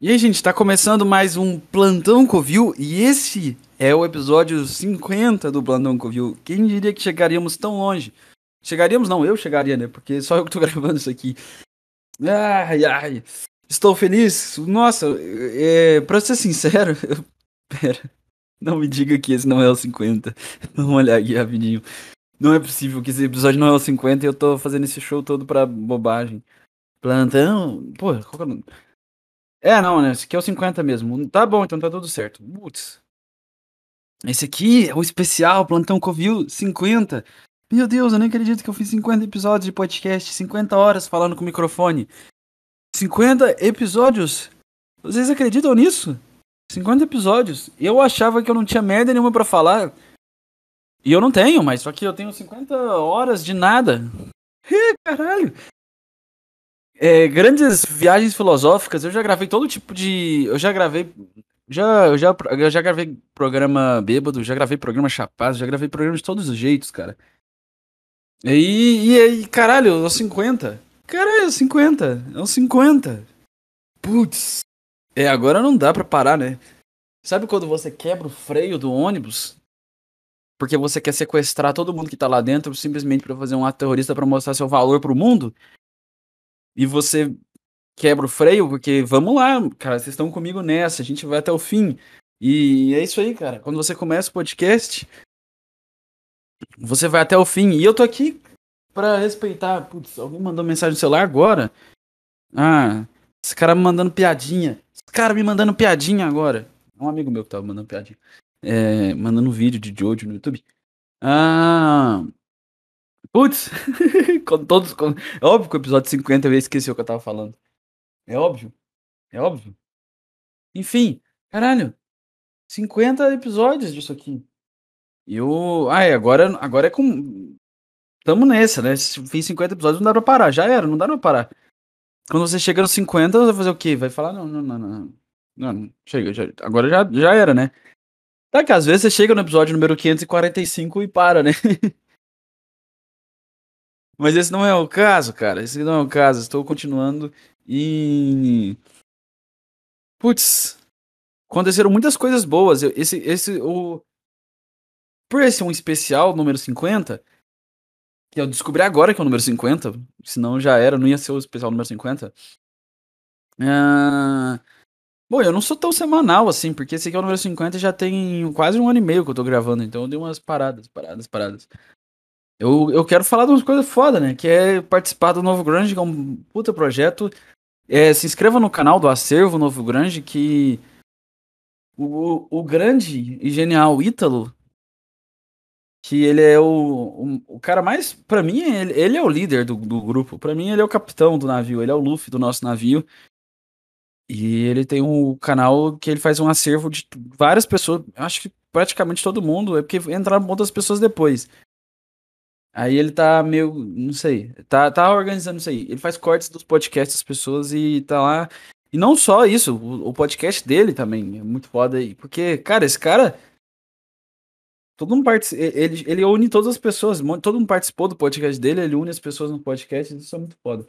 E aí, gente, tá começando mais um Plantão Covil e esse é o episódio 50 do Plantão Covil. Quem diria que chegaríamos tão longe? Chegaríamos, não, eu chegaria, né? Porque só eu que tô gravando isso aqui. Ai, ai. Estou feliz. Nossa, é, pra ser sincero, eu, pera. Não me diga que esse não é o 50. Vamos olhar aqui rapidinho. Não é possível que esse episódio não é o 50 e eu tô fazendo esse show todo pra bobagem. Plantão. Pô, qual que é o nome? É, não, né? Esse aqui é o 50 mesmo. Tá bom, então tá tudo certo. Putz. Esse aqui é o especial Plantão Covil 50. Meu Deus, eu nem acredito que eu fiz 50 episódios de podcast, 50 horas falando com o microfone. 50 episódios? Vocês acreditam nisso? 50 episódios. Eu achava que eu não tinha merda nenhuma para falar. E eu não tenho, mas só que eu tenho 50 horas de nada. Caralho. É, grandes viagens filosóficas, eu já gravei todo tipo de. Eu já gravei. Já, eu já, eu já gravei programa bêbado, já gravei programa chapado, já gravei programa de todos os jeitos, cara. E, e aí, caralho, é os 50. Caralho, 50. É os 50. Putz. É, agora não dá pra parar, né? Sabe quando você quebra o freio do ônibus? Porque você quer sequestrar todo mundo que tá lá dentro simplesmente para fazer um ato terrorista pra mostrar seu valor pro mundo? E você quebra o freio, porque vamos lá, cara, vocês estão comigo nessa, a gente vai até o fim. E é isso aí, cara. Quando você começa o podcast, você vai até o fim. E eu tô aqui para respeitar. Putz, alguém mandou mensagem no celular agora? Ah, esse cara me mandando piadinha. Esse cara me mandando piadinha agora. É um amigo meu que tava mandando piadinha. É, mandando vídeo de Jojo no YouTube. Ah, Putz, com todos. Com... É óbvio que o episódio 50 eu esqueci o que eu tava falando. É óbvio. É óbvio. Enfim, caralho. 50 episódios disso aqui. E eu. Ah, agora, agora é com. Tamo nessa, né? Fiz 50 episódios, não dá pra parar. Já era, não dá pra parar. Quando você chega nos 50, você vai fazer o quê? Vai falar, não, não, não, não. Não, chega, já, agora já, já era, né? Tá que às vezes você chega no episódio número 545 e para, né? Mas esse não é o caso, cara. Esse não é o caso. Estou continuando e. Putz. Aconteceram muitas coisas boas. Esse, esse, o. Por esse um especial, número 50, que eu descobri agora que é o número 50, senão já era, não ia ser o especial número 50. Ah, bom, eu não sou tão semanal assim, porque esse aqui é o número 50 e já tem quase um ano e meio que eu tô gravando, então eu dei umas paradas, paradas, paradas. Eu, eu quero falar de umas coisas foda, né? Que é participar do Novo Grande, que é um puta projeto. É, se inscreva no canal do Acervo Novo Grande, que o, o grande e genial Ítalo, que ele é o, o, o cara mais. para mim, ele, ele, é o líder do, do grupo. para mim, ele é o capitão do navio, ele é o Luffy do nosso navio. E ele tem um canal que ele faz um acervo de várias pessoas, acho que praticamente todo mundo, é porque entraram outras pessoas depois. Aí ele tá meio, não sei, tá, tá organizando isso aí. Ele faz cortes dos podcasts das pessoas e tá lá. E não só isso, o, o podcast dele também é muito foda aí. Porque, cara, esse cara. Todo mundo participa. Ele, ele une todas as pessoas. Todo mundo participou do podcast dele, ele une as pessoas no podcast. Isso é muito foda.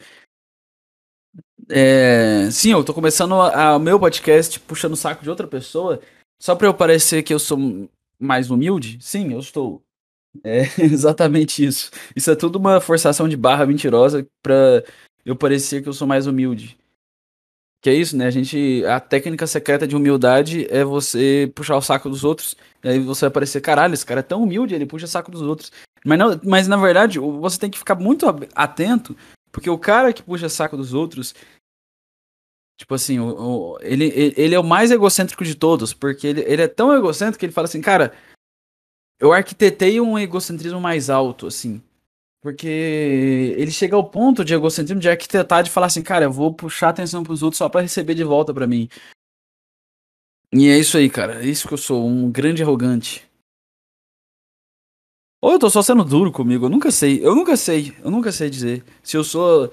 É, sim, eu tô começando o meu podcast puxando o saco de outra pessoa. Só pra eu parecer que eu sou mais humilde. Sim, eu estou. É exatamente isso. Isso é tudo uma forçação de barra mentirosa pra eu parecer que eu sou mais humilde. Que é isso, né? A gente. A técnica secreta de humildade é você puxar o saco dos outros. E aí você vai parecer, caralho, esse cara é tão humilde, ele puxa o saco dos outros. Mas, não, mas na verdade, você tem que ficar muito atento, porque o cara que puxa o saco dos outros. Tipo assim, o, o, ele, ele é o mais egocêntrico de todos, porque ele, ele é tão egocêntrico que ele fala assim, cara, eu arquitetei um egocentrismo mais alto, assim. Porque ele chega ao ponto de egocentrismo de arquitetar de falar assim, cara, eu vou puxar atenção pros outros só para receber de volta para mim. E é isso aí, cara. É isso que eu sou, um grande arrogante. Ou eu tô só sendo duro comigo, eu nunca sei. Eu nunca sei, eu nunca sei dizer se eu sou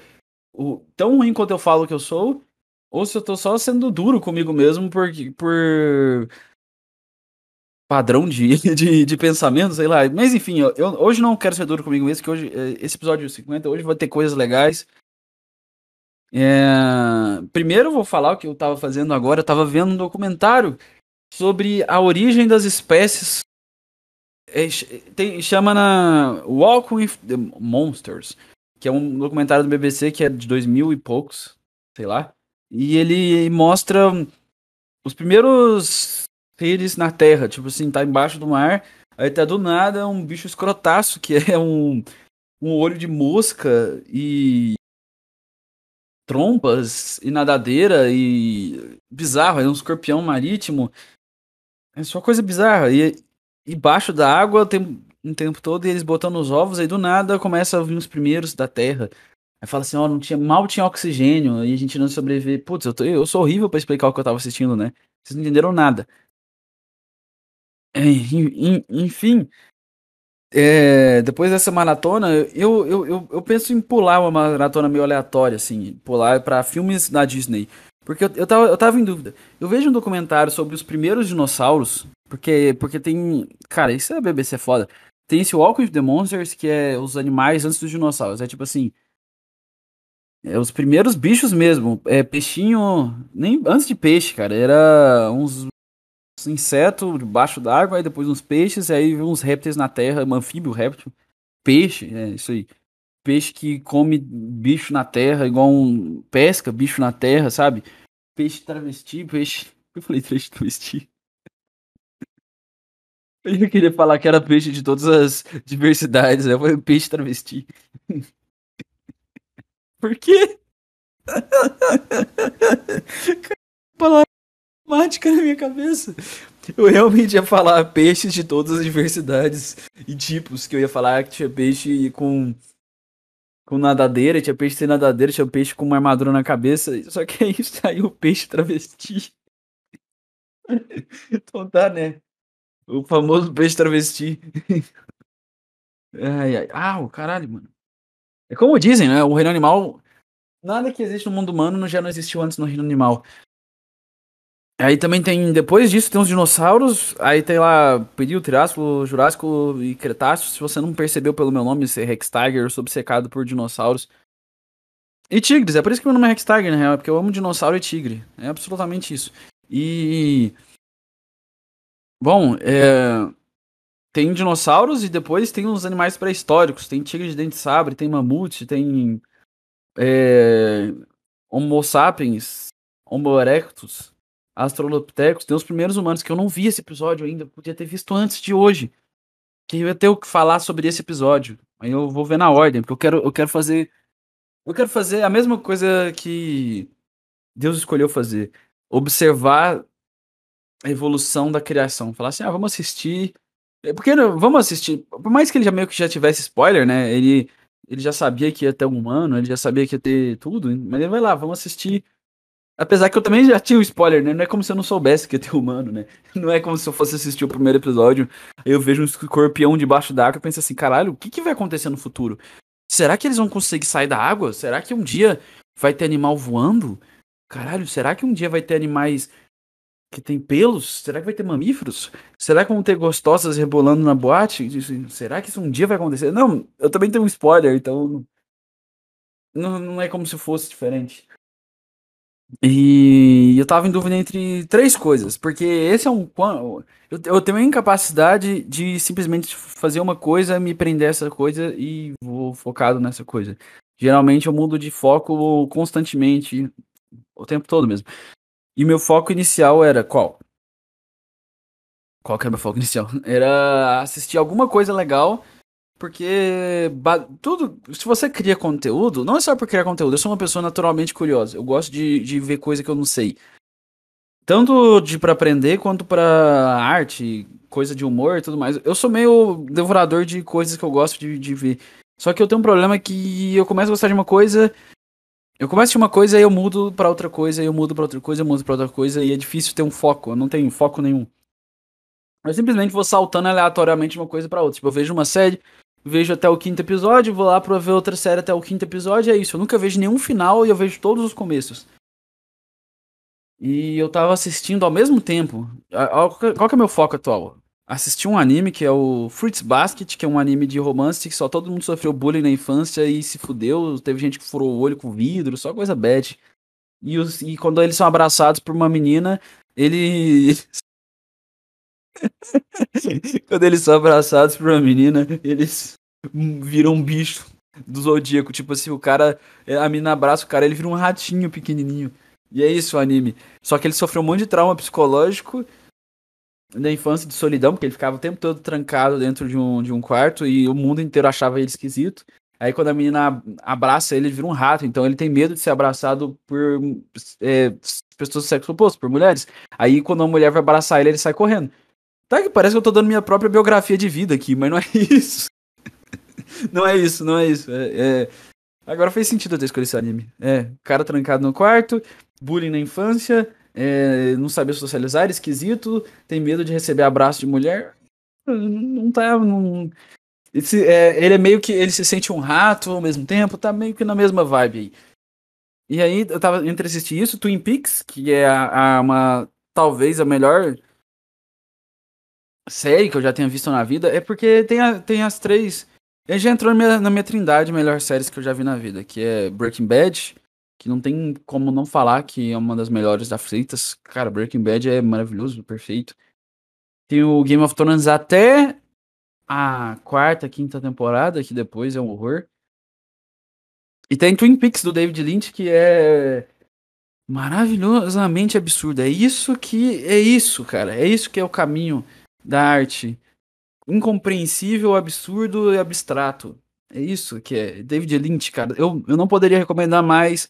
o, tão ruim quanto eu falo que eu sou, ou se eu tô só sendo duro comigo mesmo por, por padrão de, de, de pensamento, sei lá. Mas enfim, eu, eu, hoje não quero ser duro comigo mesmo, que hoje, eh, esse episódio 50, hoje vai ter coisas legais. É... Primeiro eu vou falar o que eu tava fazendo agora. Eu tava vendo um documentário sobre a origem das espécies. É, tem, chama na Walk with the Monsters, que é um documentário do BBC que é de 2000 e poucos, sei lá. E ele mostra os primeiros seres na Terra, tipo assim, tá embaixo do mar, aí tá do nada um bicho escrotaço, que é um, um olho de mosca e trompas e nadadeira e bizarro, é um escorpião marítimo. É só coisa bizarra. E embaixo da água tem um tempo todo e eles botando os ovos, aí do nada começa a vir os primeiros da Terra. Aí fala assim, ó, oh, não tinha, mal tinha oxigênio e a gente não sobrevive. Putz, eu, tô, eu sou horrível para explicar o que eu tava assistindo, né? Vocês não entenderam nada. É, enfim, é, depois dessa maratona, eu, eu, eu, eu, penso em pular uma maratona meio aleatória, assim, pular para filmes da Disney. Porque eu, eu, tava, eu tava em dúvida. Eu vejo um documentário sobre os primeiros dinossauros, porque, porque tem. Cara, isso é BBC foda. Tem esse Walk with the Monsters, que é os animais antes dos dinossauros. É tipo assim. É os primeiros bichos mesmo. É peixinho. Nem antes de peixe, cara. Era uns insetos debaixo d'água, aí depois uns peixes, aí uns répteis na terra, um anfíbio, réptil. Peixe, é isso aí. Peixe que come bicho na terra, igual um. pesca bicho na terra, sabe? Peixe travesti, peixe. Eu falei peixe travesti. Eu queria falar que era peixe de todas as diversidades, eu falei peixe travesti. Por quê? palavra mágica na minha cabeça. Eu realmente ia falar peixes de todas as diversidades e tipos, que eu ia falar que tinha peixe com com nadadeira, tinha peixe sem nadadeira, tinha peixe com uma armadura na cabeça, só que aí saiu o peixe travesti. então tá, né? O famoso peixe travesti. ai, ai. Ah, o caralho, mano. É como dizem, né? O reino animal. Nada que existe no mundo humano já não existiu antes no reino animal. Aí também tem, depois disso, tem os dinossauros. Aí tem lá Período Triássico, Jurássico e Cretáceo. Se você não percebeu pelo meu nome ser Rex Tiger, obcecado por dinossauros. E tigres, é por isso que meu nome é Rex Tiger, na real, é porque eu amo dinossauro e tigre. É absolutamente isso. E. Bom, é... tem dinossauros e depois tem os animais pré-históricos. Tem tigre de dente de sabre, tem mamute, tem. É... Homo sapiens, Homo erectus. Australopithecus, tem os primeiros humanos, que eu não vi esse episódio ainda, podia ter visto antes de hoje. Que eu ia ter o que falar sobre esse episódio. Aí eu vou ver na ordem, porque eu quero, eu quero fazer. Eu quero fazer a mesma coisa que Deus escolheu fazer. Observar a evolução da criação. Falar assim, ah, vamos assistir. É, porque vamos assistir. Por mais que ele já meio que já tivesse spoiler, né? Ele, ele já sabia que ia ter um humano, ele já sabia que ia ter tudo. Mas ele vai lá, vamos assistir Apesar que eu também já tinha o um spoiler, né? Não é como se eu não soubesse que ia ter humano, né? Não é como se eu fosse assistir o primeiro episódio, aí eu vejo um escorpião debaixo da água e penso assim, caralho, o que, que vai acontecer no futuro? Será que eles vão conseguir sair da água? Será que um dia vai ter animal voando? Caralho, será que um dia vai ter animais que tem pelos? Será que vai ter mamíferos? Será que vão ter gostosas rebolando na boate? Será que isso um dia vai acontecer? Não, eu também tenho um spoiler, então. Não, não é como se fosse diferente. E eu tava em dúvida entre três coisas, porque esse é um. Eu, tenho a incapacidade de simplesmente fazer uma coisa, me prender a essa coisa e vou focado nessa coisa. Geralmente eu mudo de foco constantemente, o tempo todo mesmo. E meu foco inicial era qual? Qual que era meu foco inicial? Era assistir alguma coisa legal porque tudo, se você cria conteúdo, não é só por criar conteúdo, eu sou uma pessoa naturalmente curiosa. Eu gosto de, de ver coisa que eu não sei. Tanto de para aprender quanto para arte, coisa de humor e tudo mais. Eu sou meio devorador de coisas que eu gosto de, de ver. Só que eu tenho um problema que eu começo a gostar de uma coisa, eu começo de uma coisa e eu mudo para outra coisa, eu mudo para outra coisa, eu mudo para outra coisa e é difícil ter um foco. Eu não tenho foco nenhum. Eu simplesmente vou saltando aleatoriamente de uma coisa para outra. Tipo, eu vejo uma série, vejo até o quinto episódio, vou lá pra ver outra série até o quinto episódio, é isso. Eu nunca vejo nenhum final e eu vejo todos os começos. E eu tava assistindo ao mesmo tempo. Qual que é meu foco atual? assisti um anime que é o Fruits Basket, que é um anime de romance que só todo mundo sofreu bullying na infância e se fudeu. Teve gente que furou o olho com vidro, só coisa bad. E, os, e quando eles são abraçados por uma menina, ele. quando eles são abraçados por uma menina, eles viram um bicho do zodíaco. Tipo assim, o cara. A menina abraça o cara, ele vira um ratinho pequenininho. E é isso o anime. Só que ele sofreu um monte de trauma psicológico da infância de solidão, porque ele ficava o tempo todo trancado dentro de um, de um quarto e o mundo inteiro achava ele esquisito. Aí quando a menina abraça ele, ele vira um rato, então ele tem medo de ser abraçado por é, pessoas do sexo oposto, por mulheres. Aí quando uma mulher vai abraçar ele, ele sai correndo. Tá que parece que eu tô dando minha própria biografia de vida aqui, mas não é isso. não é isso, não é isso. É, é... Agora fez sentido eu ter escolhido esse anime. É, cara trancado no quarto, bullying na infância, é, não saber socializar, esquisito, tem medo de receber abraço de mulher. Não tá. Não... Esse, é, ele é meio que. Ele se sente um rato ao mesmo tempo, tá meio que na mesma vibe aí. E aí, eu tava entre assistir isso, Twin Peaks, que é a, a, uma. Talvez a melhor série que eu já tenha visto na vida, é porque tem, a, tem as três. Ele já entrou na minha, na minha trindade melhor séries que eu já vi na vida, que é Breaking Bad, que não tem como não falar que é uma das melhores da feitas. Cara, Breaking Bad é maravilhoso, perfeito. Tem o Game of Thrones até a quarta, quinta temporada, que depois é um horror. E tem Twin Peaks do David Lynch, que é maravilhosamente absurdo. É isso que é isso, cara. É isso que é o caminho da arte. Incompreensível, absurdo e abstrato. É isso que é. David Lynch, cara. Eu, eu não poderia recomendar mais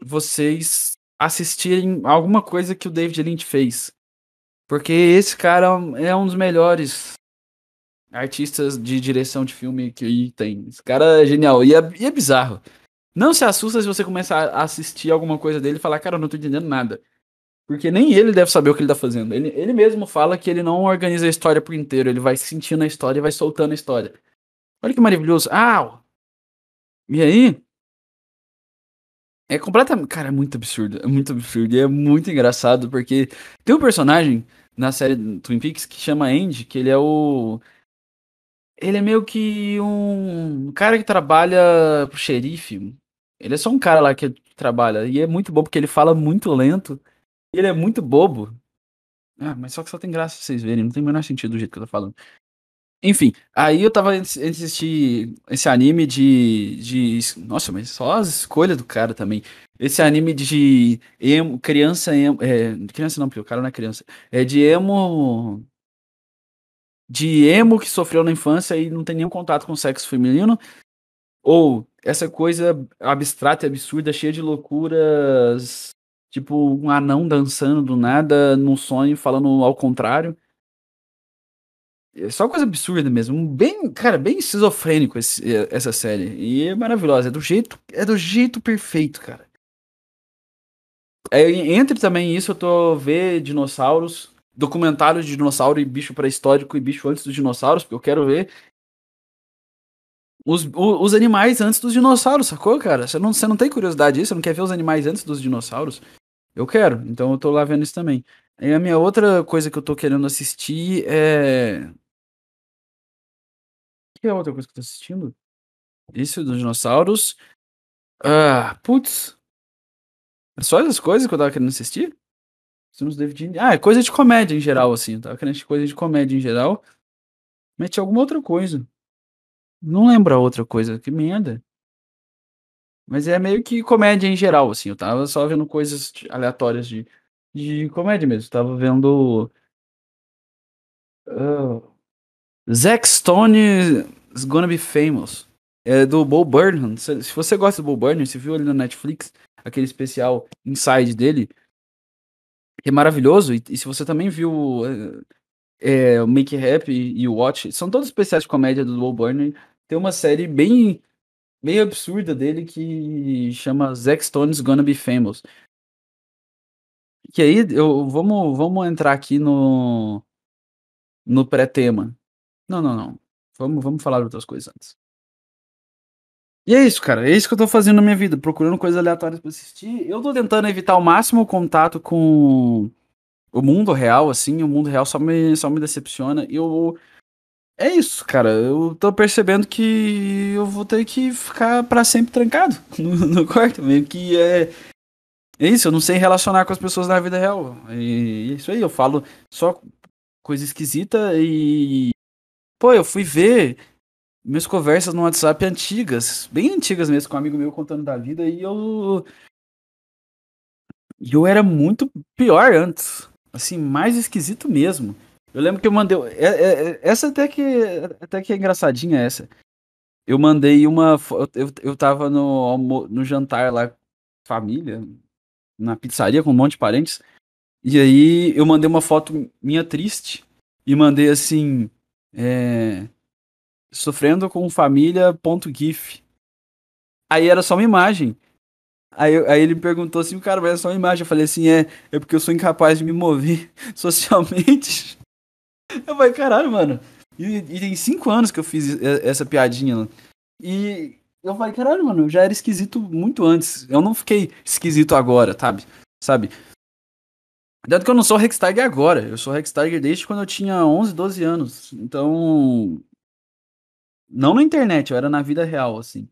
vocês assistirem alguma coisa que o David Lynch fez. Porque esse cara é um dos melhores artistas de direção de filme que tem. Esse cara é genial. E é, e é bizarro. Não se assusta se você começar a assistir alguma coisa dele e falar, cara, eu não tô entendendo nada. Porque nem ele deve saber o que ele tá fazendo. Ele, ele mesmo fala que ele não organiza a história por inteiro. Ele vai sentindo a história e vai soltando a história. Olha que maravilhoso. Ah! E aí, é completamente. Cara, é muito absurdo. É muito absurdo. E é muito engraçado, porque tem um personagem na série Twin Peaks que chama Andy, que ele é o. Ele é meio que um cara que trabalha pro xerife. Ele é só um cara lá que trabalha. E é muito bom porque ele fala muito lento. Ele é muito bobo. Ah, mas só que só tem graça pra vocês verem. Não tem o menor sentido do jeito que eu tô falando. Enfim, aí eu tava assistindo esse anime de, de. Nossa, mas só as escolhas do cara também. Esse anime de emo, criança emo. É, criança não, porque o cara não é criança. É de emo. De emo que sofreu na infância e não tem nenhum contato com o sexo feminino. Ou essa coisa abstrata e absurda, cheia de loucuras. Tipo, um anão dançando do nada num sonho, falando ao contrário. É só coisa absurda mesmo. Bem, cara, bem esquizofrênico esse, essa série. E é maravilhosa. É do jeito, é do jeito perfeito, cara. É, entre também isso, eu tô ver dinossauros, documentários de dinossauro e bicho pré-histórico e bicho antes dos dinossauros, porque eu quero ver os, os, animais antes dos dinossauros, sacou, cara? Você não, você não tem curiosidade disso? Você não quer ver os animais antes dos dinossauros? Eu quero, então eu tô lá vendo isso também. E a minha outra coisa que eu tô querendo assistir é que é outra coisa que eu tô assistindo? Isso dos dinossauros. Ah, putz. É só essas coisas que eu tava querendo assistir? Filmes David Ah, é coisa de comédia em geral, assim. Eu tava querendo assistir coisa de comédia em geral. Tinha alguma outra coisa. Não lembro a outra coisa. Que merda. Mas é meio que comédia em geral, assim. Eu tava só vendo coisas aleatórias de, de comédia mesmo. Eu tava vendo. Uh, Zack Stone is gonna be famous. É do Bo Burnham. Se, se você gosta do Bo Burnham, você viu ali na Netflix aquele especial Inside dele, é maravilhoso. E, e se você também viu é, o Make Happy e o Watch, são todos especiais de comédia do Bo Burnham. Tem uma série bem, bem absurda dele que chama Zack Stone's Gonna Be Famous. Que aí, eu, vamos, vamos entrar aqui no, no pré-tema. Não, não, não. Vamos, vamos falar de outras coisas antes. E é isso, cara. É isso que eu tô fazendo na minha vida, procurando coisas aleatórias para assistir. Eu tô tentando evitar ao máximo o contato com o mundo real, assim, o mundo real só me, só me decepciona. Eu. É isso, cara. Eu tô percebendo que eu vou ter que ficar para sempre trancado no, no quarto. Meio que é. É isso, eu não sei relacionar com as pessoas na vida real. E é isso aí, eu falo só coisa esquisita e. Pô, eu fui ver minhas conversas no WhatsApp antigas, bem antigas mesmo, com um amigo meu contando da vida, e eu. E eu era muito pior antes. Assim, mais esquisito mesmo. Eu lembro que eu mandei. É, é, é, essa até que, até que é engraçadinha essa. Eu mandei uma. Eu, eu tava no, no jantar lá, família, na pizzaria com um monte de parentes. E aí eu mandei uma foto minha triste. E mandei assim. É, sofrendo com família.gif. Aí era só uma imagem. Aí, aí ele me perguntou assim, cara, mas é só uma imagem. Eu falei assim, é, é porque eu sou incapaz de me mover socialmente. Eu falei, caralho, mano. E, e tem cinco anos que eu fiz essa piadinha. E eu falei, caralho, mano, eu já era esquisito muito antes. Eu não fiquei esquisito agora, sabe? Sabe? Tanto que eu não sou Hextag agora. Eu sou Hextag desde quando eu tinha 11, 12 anos. Então. Não na internet, eu era na vida real, assim.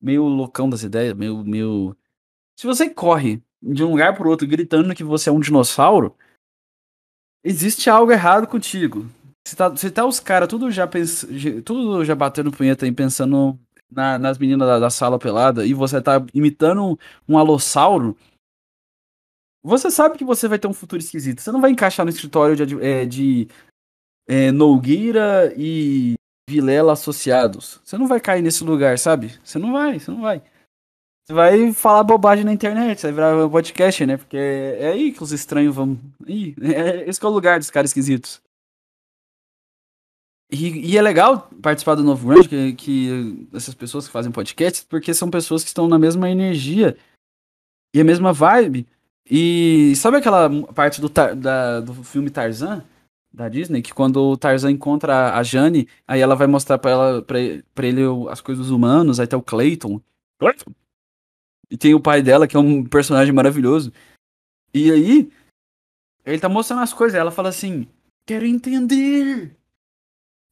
Meio loucão das ideias, meio. meio... Se você corre de um lugar pro outro gritando que você é um dinossauro, existe algo errado contigo. Se tá, se tá os caras tudo já pens, tudo já batendo punheta e pensando na, nas meninas da, da, sala pelada e você tá imitando um, um alossauro, você sabe que você vai ter um futuro esquisito. Você não vai encaixar no escritório de, é, de é, Nogueira e Vilela associados. Você não vai cair nesse lugar, sabe? Você não vai, você não vai. Você vai falar bobagem na internet, você vai virar podcast, né? Porque é aí que os estranhos vão. Ih, é, esse é o lugar dos caras esquisitos. E, e, é legal participar do Novo Grande, que, que essas pessoas que fazem podcast, porque são pessoas que estão na mesma energia e a mesma vibe. E sabe aquela parte do, da, do filme Tarzan? Da Disney, que quando o Tarzan encontra a Jane, aí ela vai mostrar pra, ela, ele as coisas humanas, aí tá o Clayton. Clayton! E tem o pai dela, que é um personagem maravilhoso. E aí, ele tá mostrando as coisas, ela fala assim: Quero entender.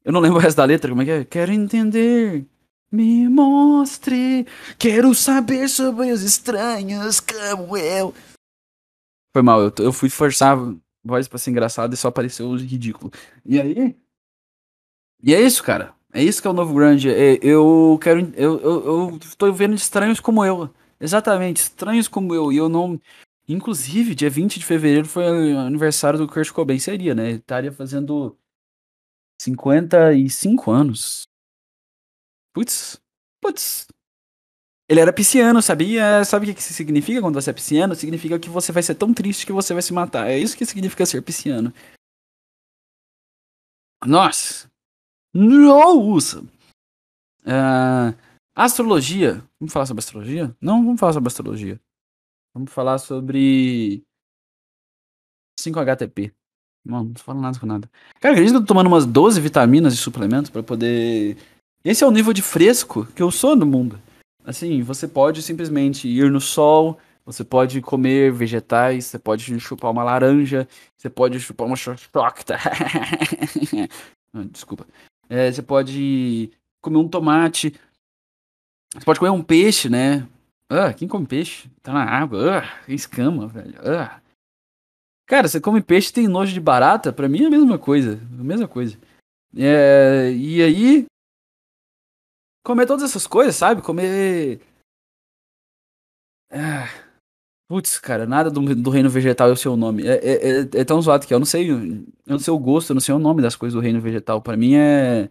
Eu não lembro o resto da letra, como é que é? Quero entender. Me mostre. Quero saber sobre os estranhos como eu. Foi mal, eu, eu fui forçar a voz pra ser engraçado e só apareceu ridículo. E aí? E é isso, cara. É isso que é o novo grande. É, eu quero. Eu, eu, eu tô vendo estranhos como eu. Exatamente, estranhos como eu. E eu não. Inclusive, dia 20 de fevereiro foi o aniversário do Kurt Cobain. Seria, né? Ele estaria fazendo 55 anos. Putz. Putz. Ele era pisciano, sabia? Sabe o que isso significa quando você é pisciano? Significa que você vai ser tão triste que você vai se matar. É isso que significa ser pisciano. Nossa. Nossa. Uh, Astrologia. Vamos falar sobre astrologia? Não, vamos falar sobre astrologia. Vamos falar sobre 5-HTP. Não, falando nada com nada. Cara, acredito que eu tô tomando umas 12 vitaminas e suplementos para poder. Esse é o nível de fresco que eu sou no mundo. Assim, você pode simplesmente ir no sol, você pode comer vegetais, você pode chupar uma laranja, você pode chupar uma chocta. Desculpa. É, você pode comer um tomate, você pode comer um peixe, né? Ah, quem come peixe? Tá na água. Ah, escama, velho. Ah. Cara, você come peixe tem nojo de barata? Pra mim é a mesma coisa. A mesma coisa. É, e aí. Comer todas essas coisas, sabe? Comer. Ah, putz, cara, nada do, do reino vegetal é o seu nome. É, é, é, é tão zoado que eu não sei. Eu não sei o gosto, eu não sei o nome das coisas do reino vegetal. Pra mim é.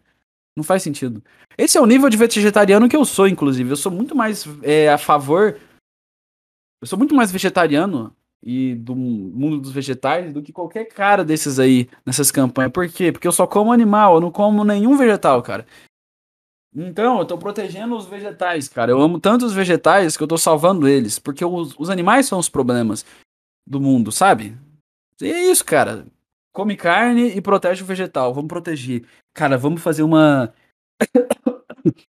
Não faz sentido. Esse é o nível de vegetariano que eu sou, inclusive. Eu sou muito mais é, a favor. Eu sou muito mais vegetariano e do mundo dos vegetais do que qualquer cara desses aí nessas campanhas. Por quê? Porque eu só como animal, eu não como nenhum vegetal, cara. Então, eu tô protegendo os vegetais, cara. Eu amo tanto os vegetais que eu tô salvando eles. Porque os, os animais são os problemas do mundo, sabe? E é isso, cara. Come carne e protege o vegetal. Vamos proteger. Cara, vamos fazer uma.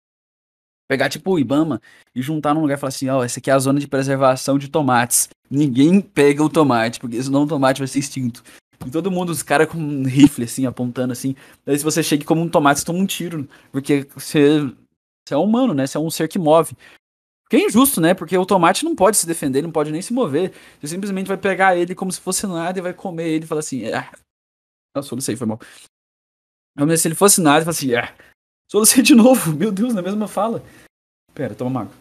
Pegar tipo o Ibama e juntar num lugar e falar assim: ó, oh, essa aqui é a zona de preservação de tomates. Ninguém pega o tomate, porque senão o tomate vai ser extinto. E todo mundo, os caras com um rifle, assim, apontando, assim. Daí se você chega como um tomate, você toma um tiro. Porque você, você é humano, né? Você é um ser que move. Que é injusto, né? Porque o tomate não pode se defender, não pode nem se mover. Você simplesmente vai pegar ele como se fosse nada e vai comer ele e falar assim. Ah. Nossa, solucei, foi mal. Mas se ele fosse nada, e fala assim. Ah. Solucei de novo, meu Deus, na mesma fala. Pera, toma água.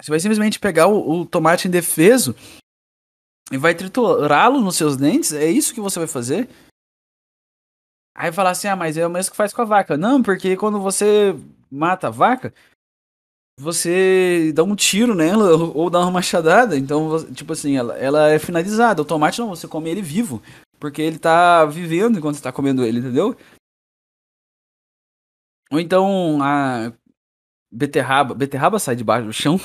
Você vai simplesmente pegar o, o tomate indefeso e vai triturá-lo nos seus dentes? É isso que você vai fazer? Aí falar assim, ah, mas é o mesmo que faz com a vaca. Não, porque quando você mata a vaca, você dá um tiro nela ou dá uma machadada. Então, tipo assim, ela, ela é finalizada. O tomate não, você come ele vivo. Porque ele tá vivendo enquanto você tá comendo ele, entendeu? Ou então a beterraba. Beterraba sai debaixo do chão.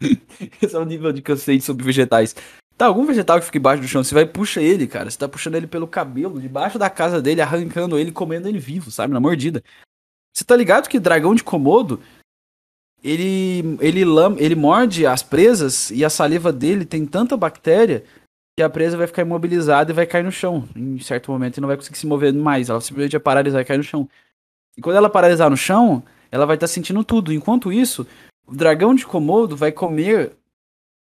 Esse é o nível de que eu sei sobre vegetais. Tá, algum vegetal que fica embaixo do chão, você vai puxa ele, cara. Você tá puxando ele pelo cabelo, debaixo da casa dele, arrancando ele, comendo ele vivo, sabe? Na mordida. Você tá ligado que dragão de Komodo, ele, ele, lam, ele morde as presas e a saliva dele tem tanta bactéria que a presa vai ficar imobilizada e vai cair no chão em certo momento e não vai conseguir se mover mais. Ela simplesmente vai paralisar e cair no chão. E quando ela paralisar no chão, ela vai estar tá sentindo tudo. Enquanto isso, o dragão de Komodo vai comer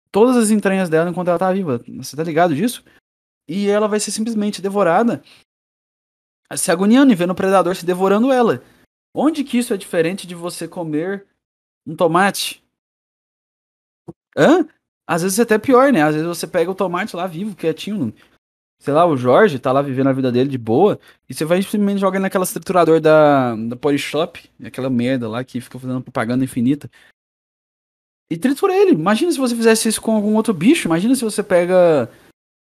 todas as entranhas dela enquanto ela tá viva. Você tá ligado disso? E ela vai ser simplesmente devorada, se agoniando e vendo o predador se devorando ela. Onde que isso é diferente de você comer um tomate? Hã? Às vezes é até pior, né? Às vezes você pega o tomate lá vivo, quietinho, sei lá, o Jorge tá lá vivendo a vida dele de boa, e você vai simplesmente jogar naquela triturador da, da Polishop, aquela merda lá que fica fazendo propaganda infinita. E tritura ele. Imagina se você fizesse isso com algum outro bicho. Imagina se você pega.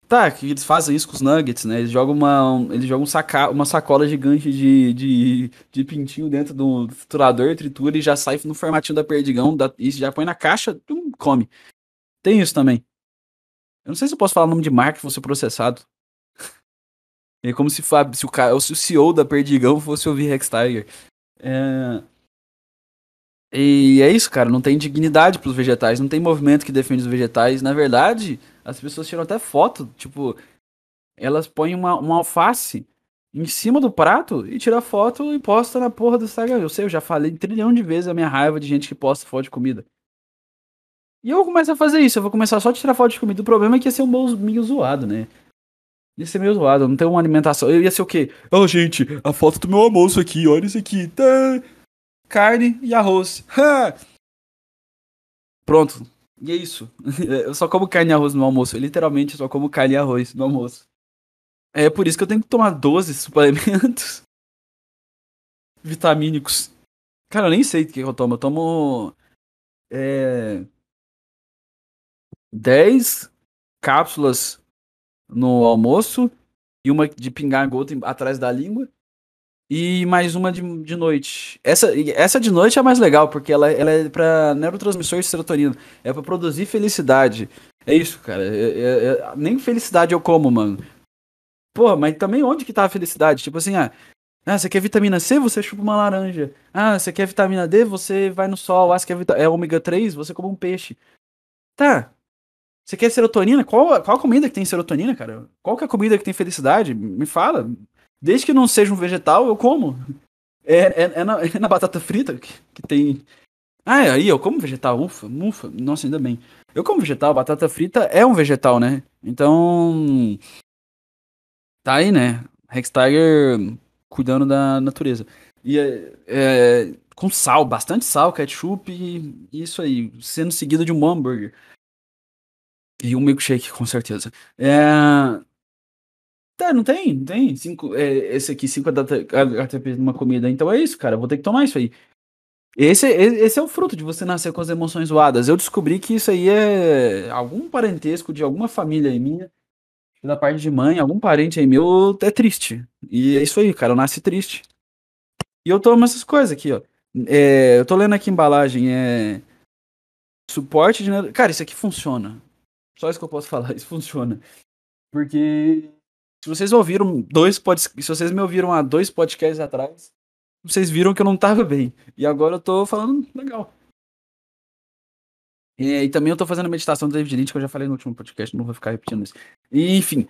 Tá, que eles fazem isso com os nuggets, né? Eles jogam uma, eles jogam um saca, uma sacola gigante de, de, de pintinho dentro do triturador, tritura e já sai no formatinho da perdigão da, e já põe na caixa, tum, come. Tem isso também. Eu não sei se eu posso falar o nome de marca e fosse processado. É como se, se, o, se o CEO da Perdigão fosse ouvir Rex Tiger. É... E é isso, cara. Não tem dignidade pros vegetais, não tem movimento que defende os vegetais. Na verdade, as pessoas tiram até foto. Tipo, elas põem uma, uma alface em cima do prato e tira foto e posta na porra do Instagram. Eu sei, eu já falei um trilhão de vezes a minha raiva de gente que posta foto de comida. E eu começo a fazer isso, eu vou começar só a tirar foto de comida. O problema é que ia ser um meio zoado, né? Ia ser meio zoado, não tem uma alimentação. Eu ia ser o quê? Oh, gente, a foto do meu almoço aqui, olha isso aqui. Tá. Carne e arroz. Pronto. E é isso. Eu só como carne e arroz no almoço. Eu literalmente só como carne e arroz no almoço. É por isso que eu tenho que tomar 12 suplementos vitamínicos. Cara, eu nem sei o que eu tomo. Eu tomo. É. 10 cápsulas no almoço e uma de pingar gota atrás da língua e mais uma de, de noite. Essa, essa de noite é mais legal, porque ela, ela é pra neurotransmissor de serotonina. É pra produzir felicidade. É isso, cara. É, é, é, nem felicidade eu como, mano. Porra, mas também onde que tá a felicidade? Tipo assim, ah, ah, você quer vitamina C? Você chupa uma laranja. Ah, você quer vitamina D? Você vai no sol. Ah, você quer é ômega 3? Você come um peixe. Tá, você quer serotonina? Qual, qual a comida que tem serotonina, cara? Qual que é a comida que tem felicidade? Me fala. Desde que não seja um vegetal, eu como. É, é, é, na, é na, batata frita que, que, tem. Ah, é, aí eu como vegetal. Ufa, ufa. Nossa, ainda bem. Eu como vegetal. Batata frita é um vegetal, né? Então. Tá aí, né? Rex Tiger cuidando da natureza. E é, é com sal, bastante sal, ketchup e isso aí. Sendo seguido de um hambúrguer. E um milkshake, com certeza. É... Tá, não tem, não tem. Cinco, é, esse aqui, 5 HTP numa comida. Então é isso, cara. Vou ter que tomar isso aí. Esse, esse é o fruto de você nascer com as emoções zoadas. Eu descobri que isso aí é algum parentesco de alguma família aí minha, da parte de mãe, algum parente aí meu é triste. E é isso aí, cara. Eu nasci triste. E eu tomo essas coisas aqui, ó. É, eu tô lendo aqui embalagem, é. Suporte de. Cara, isso aqui funciona. Só isso que eu posso falar, isso funciona. Porque se vocês ouviram dois podcasts, se vocês me ouviram há dois podcasts atrás, vocês viram que eu não tava bem. E agora eu tô falando legal. E, e também eu tô fazendo a meditação do David Lynch, que eu já falei no último podcast, não vou ficar repetindo isso. E, enfim.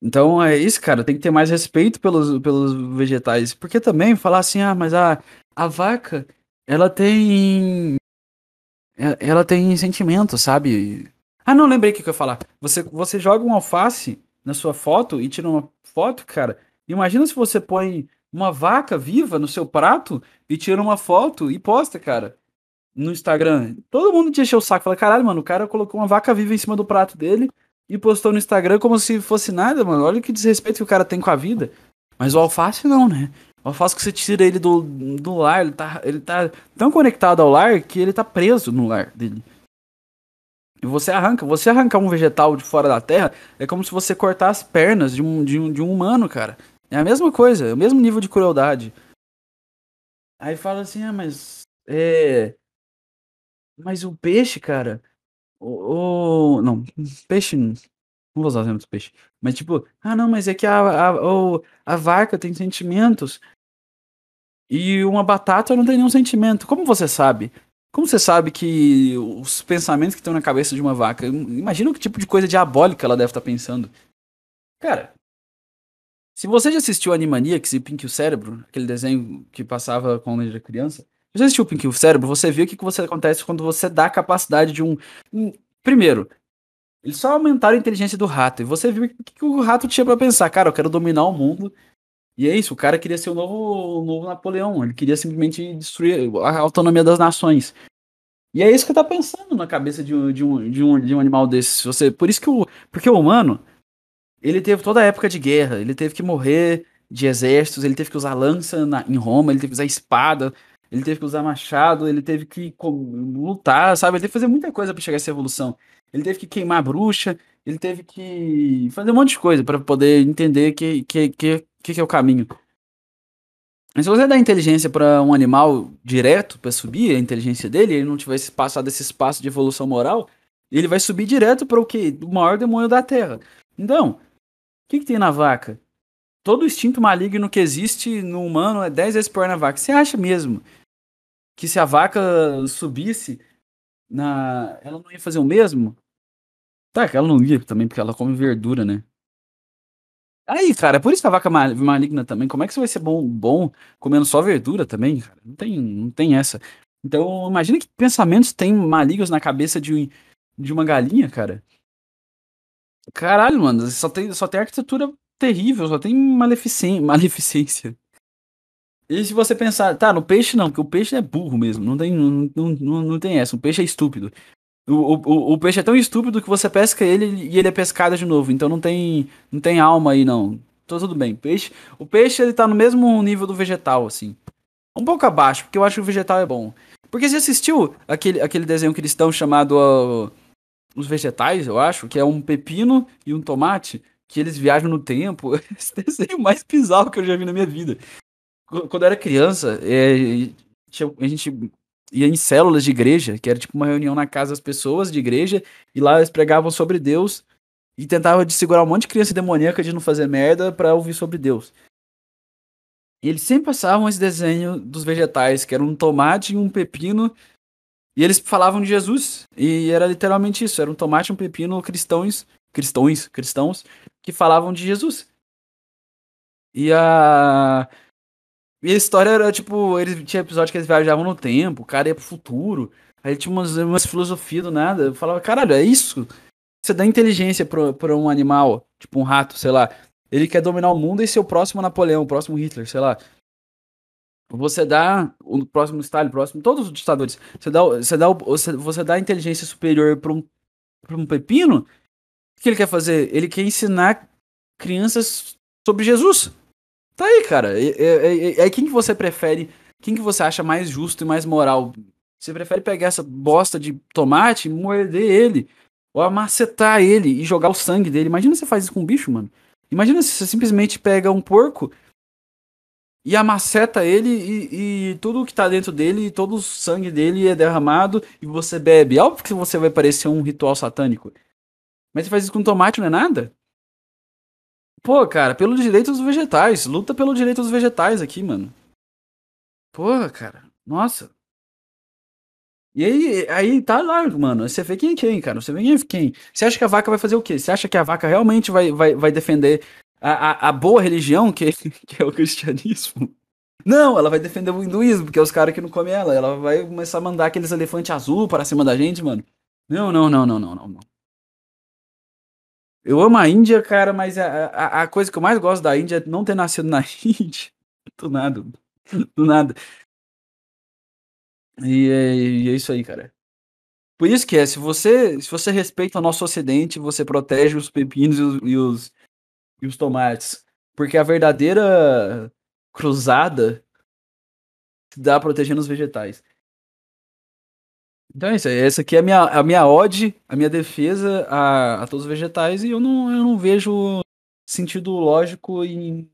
Então é isso, cara. Tem que ter mais respeito pelos, pelos vegetais. Porque também falar assim, ah, mas a, a vaca, ela tem. é- Ela tem sentimento, sabe? Ah, não, lembrei o que que eu ia falar. Você, você joga um alface na sua foto e tira uma foto, cara. Imagina se você põe uma vaca viva no seu prato e tira uma foto e posta, cara no Instagram. Todo mundo te encheu o saco. Fala, caralho, mano, o cara colocou uma vaca viva em cima do prato dele e postou no Instagram como se fosse nada, mano. Olha que desrespeito que o cara tem com a vida. Mas o alface não, né? O alface que você tira ele do, do lar, ele tá, ele tá tão conectado ao lar que ele tá preso no lar dele. E você arranca, você arrancar um vegetal de fora da terra é como se você cortar as pernas de um, de um, de um humano, cara. É a mesma coisa, é o mesmo nível de crueldade. Aí fala assim, ah, mas. É. Mas o peixe, cara. O, o- não, peixe. Não vou usar o exemplo do peixe. Mas tipo, ah não, mas é que a, a, a vaca tem sentimentos. E uma batata não tem nenhum sentimento. Como você sabe? Como você sabe que os pensamentos que estão na cabeça de uma vaca. Imagina que tipo de coisa diabólica ela deve estar pensando. Cara, se você já assistiu Animaniacs e Pink e o Cérebro, aquele desenho que passava quando eu era criança, se você assistiu Pink e o Cérebro, você viu o que, que você acontece quando você dá a capacidade de um. um- primeiro, eles só aumentaram a inteligência do rato. E você viu o que, que o rato tinha pra pensar. Cara, eu quero dominar o mundo. E é isso, o cara queria ser o novo, o novo Napoleão. Ele queria simplesmente destruir a autonomia das nações. E é isso que tá pensando na cabeça de um, de um, de um, de um animal desse. Se Você, por isso que o. Porque o humano, ele teve toda a época de guerra, ele teve que morrer de exércitos, ele teve que usar lança na- em Roma, ele teve que usar espada, ele teve que usar machado, ele teve que co- lutar, sabe? Ele teve que fazer muita coisa pra chegar a essa evolução. Ele teve que queimar bruxa, ele teve que fazer um monte de coisa pra poder entender que que, que, que, que é o caminho. Mas se você dá inteligência pra um animal direto pra subir a inteligência dele, ele não tivesse passado esse espaço de evolução moral, ele vai subir direto para o quê? O maior demônio da Terra. Então, o que, que tem na vaca? Todo instinto maligno que existe no humano é 10 vezes pior na vaca. Você acha mesmo que se a vaca subisse na. Ela não ia fazer o mesmo? Tá, que ela não ia também, porque ela come verdura, né? Aí, cara, é por isso que a vaca ma- maligna também. Como é que você vai ser bom, bom comendo só verdura também, cara? Não tem, não tem essa. Então, imagina que pensamentos tem malignos na cabeça de, de uma galinha, cara. Caralho, mano, só tem, só tem arquitetura terrível, só tem maleficência, maleficência. E se você pensar, tá, no peixe não, porque o peixe é burro mesmo, não tem, não, não, não, não tem essa, o peixe é estúpido. O, o, o- peixe é tão estúpido que você pesca ele e ele é pescado de novo, então não tem, não tem alma aí não. Então tudo bem, peixe, o peixe ele tá no mesmo nível do vegetal, assim. Um pouco abaixo, porque eu acho que o vegetal é bom. Porque você assistiu aquele, aquele desenho cristão chamado ah, Os Vegetais, eu acho, que é um pepino e um tomate, que eles viajam no tempo. Esse desenho mais bizarro que eu já vi na minha vida. Qu- Quando eu era criança, é, a gente ia em células de igreja, que era tipo uma reunião na casa das pessoas de igreja, e lá eles pregavam sobre Deus e tentavam de segurar um monte de criança demoníaca de não fazer merda pra ouvir sobre Deus. E eles sempre passavam esse desenho dos vegetais, que era um tomate e um pepino, e eles falavam de Jesus. E era literalmente isso, era um tomate um pepino cristãos, cristãos, cristãos, que falavam de Jesus. E a e a história era tipo, eles tinha episódio que eles viajavam no tempo, o cara ia pro futuro. Aí tinha umas, umas filosofias do nada. Eu falava, caralho, é isso? Você dá inteligência pra, um animal, tipo um rato, sei lá. Ele quer dominar o mundo e ser o próximo Napoleão, o próximo Hitler, sei lá. Você dá o próximo Stalin, o próximo, todos os ditadores. Você dá, você dá, você, você dá inteligência superior pra um, pra um pepino. O que ele quer fazer? Ele quer ensinar crianças sobre Jesus. Tá aí, cara. Aí quem que você prefere? Quem que você acha mais justo e mais moral? Você prefere pegar essa bosta de tomate e morder ele? Ou amacetar ele e jogar o sangue dele? Imagina você faz isso com um bicho, mano. Imagina se você simplesmente pega um porco e amaceta ele e, e tudo que tá dentro dele, todo o sangue dele é derramado e você bebe. Óbvio que você vai parecer um ritual satânico. Mas você faz isso com tomate, não é nada? Pô, cara, pelo direito dos vegetais. Luta pelo direito dos vegetais aqui, mano. Porra, cara. Nossa. E aí, aí tá lá, mano. Você vê quem é quem, cara. Você vê quem é quem. Você acha que a vaca vai fazer o quê? Você acha que a vaca realmente vai, vai, vai defender a, a, a boa religião, que, que é o cristianismo? Não, ela vai defender o hinduísmo, porque é os caras que não comem ela. Ela vai começar a mandar aqueles elefantes azul para cima da gente, mano. Não, não, não, não, não, não, não. Eu amo a Índia, cara, mas a, a, a coisa que eu mais gosto da Índia é não ter nascido na Índia. Do nada. Do nada. E é, e é isso aí, cara. Por isso que é, se você, se você respeita o nosso ocidente, você protege os pepinos e os, e os, e os tomates. Porque a verdadeira cruzada dá protegendo os vegetais. Então é isso, essa aqui é a minha, a minha ode, a minha defesa a, a todos os vegetais e eu não, eu não vejo sentido lógico em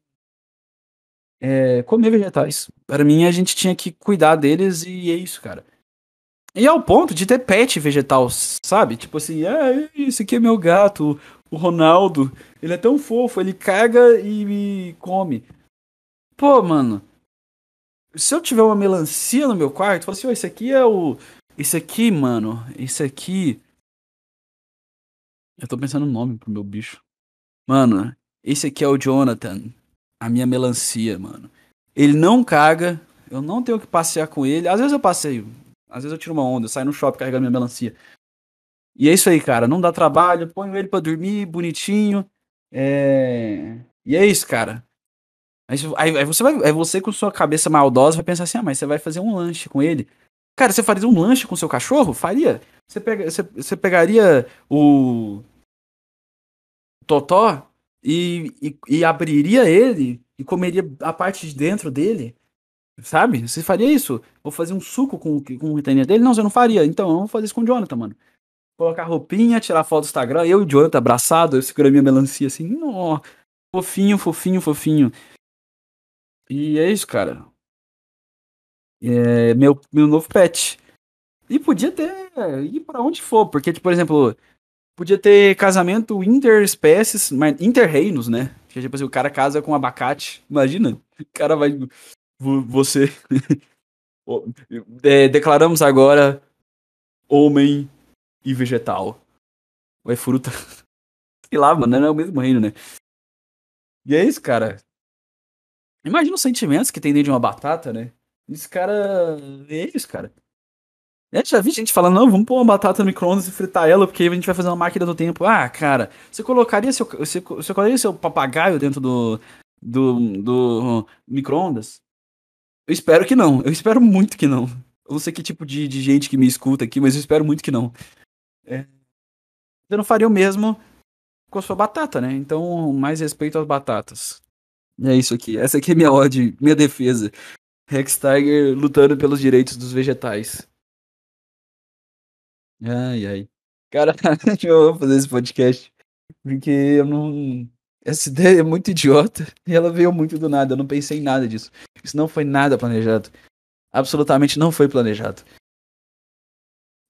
é, comer vegetais. Para mim, a gente tinha que cuidar deles e é isso, cara. E ao ponto de ter pet vegetal, sabe? Tipo assim, ah, esse aqui é meu gato, o Ronaldo. Ele é tão fofo, ele caga e me come. Pô, mano. Se eu tiver uma melancia no meu quarto, eu falo assim, oh, esse aqui é o. Esse aqui, mano. Esse aqui. Eu tô pensando no nome pro meu bicho. Mano, esse aqui é o Jonathan. A minha melancia, mano. Ele não caga. Eu não tenho que passear com ele. Às vezes eu passeio. Às vezes eu tiro uma onda, eu saio no shopping carregando minha melancia. E é isso aí, cara. Não dá trabalho, ponho ele para dormir, bonitinho. É... E é isso, cara. Aí, aí, você vai, aí você com sua cabeça maldosa vai pensar assim, ah, mas você vai fazer um lanche com ele. Cara, você faria um lanche com seu cachorro? Faria. Você, pega, você, você pegaria o Totó e, e, e abriria ele e comeria a parte de dentro dele Sabe? Você faria isso? Vou fazer um suco com, com o reteninha dele? Não, você não faria. Então, eu vou fazer isso com o Jonathan, mano. Colocar roupinha, tirar foto do Instagram, eu e o Jonathan abraçado, eu segurando minha melancia assim, ó, fofinho, fofinho, fofinho. E é isso, cara. É meu, meu novo pet. E podia ter, ir para onde for, porque, tipo, por exemplo, podia ter casamento interespécies, interreinos, né? Que, tipo assim, o cara casa com abacate. Imagina, o cara vai você. é, declaramos agora homem e vegetal. Ou é fruta. Sei lá, mano, não é o mesmo reino, né? E é isso, cara. Imagina os sentimentos que tem dentro de uma batata, né? Esse cara. É isso, cara. Eu já vi gente falando, não, vamos pôr uma batata no micro-ondas e fritar ela, porque a gente vai fazer uma máquina do tempo. Ah, cara, você colocaria seu, você, você colocaria seu papagaio dentro do, do, do micro-ondas? Eu espero que não. Eu espero muito que não. Eu não sei que tipo de, de gente que me escuta aqui, mas eu espero muito que não. É... Não faria o mesmo com a sua batata, né? Então, mais respeito às batatas. É isso aqui. Essa aqui é minha ode, minha defesa. Rex Tiger lutando pelos direitos dos vegetais. Ai, ai. Cara, eu vou fazer esse podcast. Porque eu não. Essa ideia é muito idiota e ela veio muito do nada. Eu não pensei em nada disso. Isso não foi nada planejado. Absolutamente não foi planejado.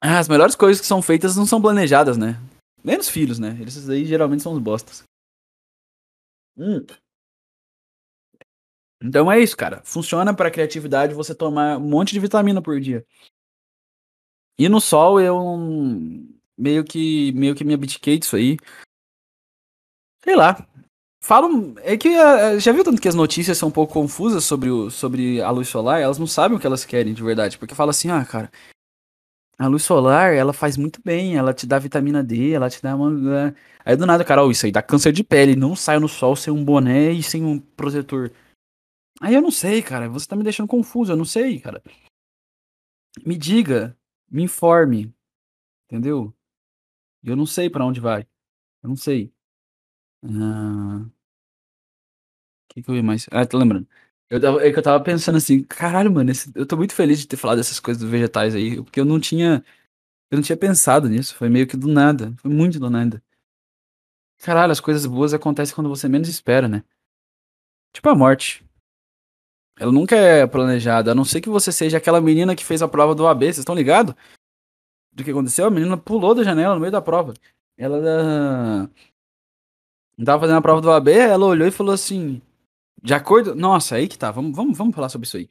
Ah, as melhores coisas que são feitas não são planejadas, né? Menos filhos, né? Esses aí geralmente são os bostas. Hum. Então é isso, cara. Funciona para criatividade você tomar um monte de vitamina por dia. E no sol eu meio que meio que me abdiquei disso aí. Sei lá, Falam. É que. Uh, já viu tanto que as notícias são um pouco confusas sobre, o, sobre a luz solar? Elas não sabem o que elas querem de verdade. Porque fala assim, ah, cara. A luz solar, ela faz muito bem, ela te dá vitamina D, ela te dá uma. Né? Aí do nada, cara, isso aí dá câncer de pele, não sai no sol sem um boné e sem um protetor. Aí eu não sei, cara, você tá me deixando confuso, eu não sei, cara. Me diga, me informe, entendeu? Eu não sei para onde vai, eu não sei. Ah. Que que eu ia mais? Ah, tô lembrando. Eu tava, é que eu tava pensando assim, caralho, mano, esse, eu tô muito feliz de ter falado dessas coisas dos vegetais aí, porque eu não tinha, eu não tinha pensado nisso, foi meio que do nada, foi muito do nada. Caralho, as coisas boas acontecem quando você menos espera, né? Tipo a morte. Ela nunca é planejada, a não ser que você seja aquela menina que fez a prova do AB, vocês estão ligados? Do que aconteceu? A menina pulou da janela no meio da prova. Ela tava fazendo a prova do AB, ela olhou e falou assim: De acordo. Nossa, aí que tá, vamos, vamos, vamos falar sobre isso aí.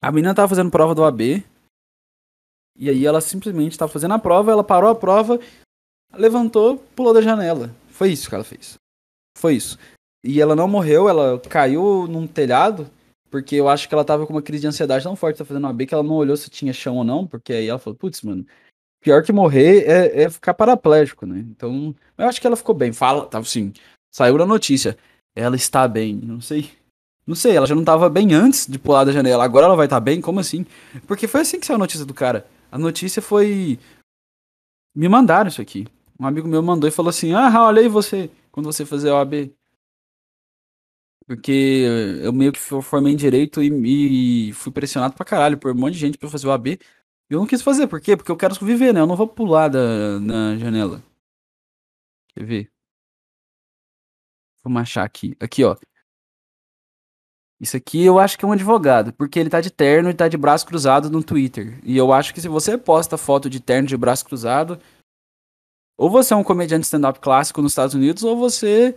A menina tava fazendo prova do AB. E aí ela simplesmente estava fazendo a prova, ela parou a prova, levantou, pulou da janela. Foi isso que ela fez. Foi isso. E ela não morreu, ela caiu num telhado, porque eu acho que ela tava com uma crise de ansiedade tão forte, tá fazendo uma B, que ela não olhou se tinha chão ou não, porque aí ela falou, putz, mano, pior que morrer é, é, ficar paraplégico, né? Então, eu acho que ela ficou bem. Fala, tava assim, saiu na notícia. Ela está bem, não sei. Não sei, ela já não tava bem antes de pular da janela. Agora ela vai estar tá bem? Como assim? Porque foi assim que saiu a notícia do cara. A notícia foi. Me mandaram isso aqui. Um amigo meu mandou e falou assim: Ah, olha aí você, quando você fazer OAB. Porque eu meio que formei em direito e, e, fui pressionado pra caralho por um monte de gente pra fazer o AB. E eu não quis fazer, por quê? Porque eu quero viver, né? Eu não vou pular da, janela. Quer ver? Vamos achar aqui. Aqui, ó. Isso aqui eu acho que é um advogado, porque ele tá de terno e tá de braço cruzado no Twitter. E eu acho que se você posta foto de terno de braço cruzado, ou você é um comediante stand-up clássico nos Estados Unidos, ou você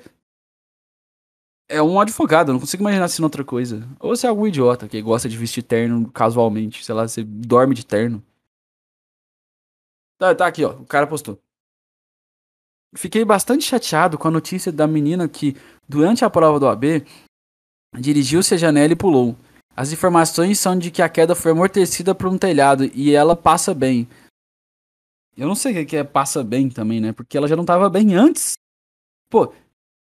é um advogado, eu não consigo imaginar sendo outra coisa. Ou você é algum idiota que gosta de vestir terno casualmente, sei lá, você dorme de terno. Tá, tá aqui, ó, o cara postou. Fiquei bastante chateado com a notícia da menina que, durante a prova do AB, dirigiu-se à janela e pulou. As informações são de que a queda foi amortecida por um telhado e ela passa bem. Eu não sei o que é passa bem também, né? Porque ela já não tava bem antes. Pô,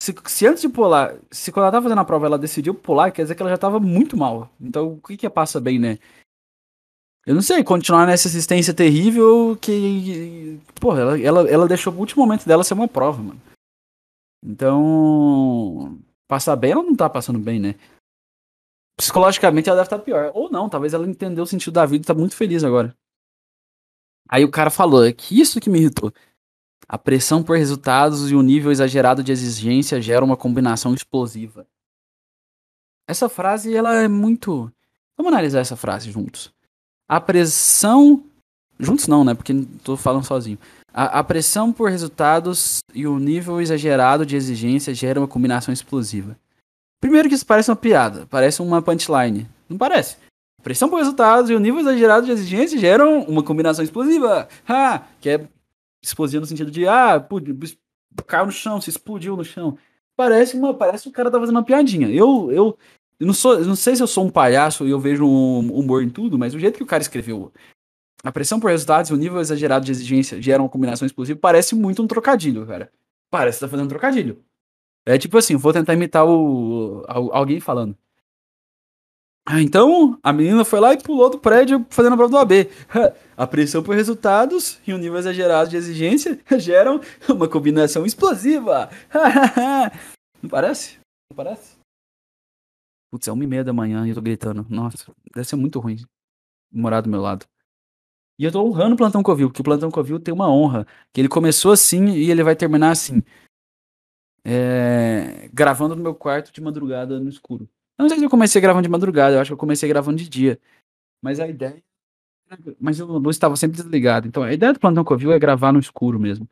se, se, antes de pular, se quando ela tava fazendo a prova ela decidiu pular, quer dizer que ela já tava muito mal. Então o que que passa bem, né? Eu não sei, continuar nessa assistência terrível que. Porra, ela, ela, ela deixou o último momento dela ser uma prova, mano. Então. Passar bem, ela não tá passando bem, né? Psicologicamente ela deve estar tá pior. Ou não, talvez ela entendeu o sentido da vida e tá muito feliz agora. Aí o cara falou, é que isso que me irritou. A pressão por resultados e o nível exagerado de exigência geram uma combinação explosiva. Essa frase, ela é muito. Vamos analisar essa frase juntos. A pressão. Juntos não, né? Porque tô falando sozinho. A, a, pressão por resultados e o nível exagerado de exigência geram uma combinação explosiva. Primeiro que isso parece uma piada, parece uma punchline. Não parece? A pressão por resultados e o nível exagerado de exigência geram uma combinação explosiva. Ha! Que é explosiva no sentido de, ah, caiu no chão, se explodiu no chão. Parece uma, parece que o cara tá fazendo uma piadinha. Eu, eu, eu não sou, não sei se eu sou um palhaço e eu vejo um humor em tudo, mas o jeito que o cara escreveu a pressão por resultados e o nível exagerado de exigência geram uma combinação explosiva parece muito um trocadilho, cara. Parece que tá fazendo um trocadilho. É tipo assim, vou tentar imitar o, alguém falando. Ah, então, a menina foi lá e pulou do prédio fazendo a prova do AB. A pressão por resultados e o nível exagerado de exigência geram uma combinação explosiva. Não parece? Não parece? Putz, é uma e meia da manhã e eu tô gritando. Nossa, deve ser muito ruim morar do meu lado. E eu tô honrando o Plantão Covil, porque o Plantão Covil tem uma honra. Que ele começou assim e ele vai terminar assim. É... Gravando no meu quarto de madrugada no escuro. Eu não sei se eu comecei gravando de madrugada, eu acho que eu comecei gravando de dia. Mas a ideia. Mas eu não estava sempre desligado. Então a ideia do Plantão Covil é gravar no escuro mesmo.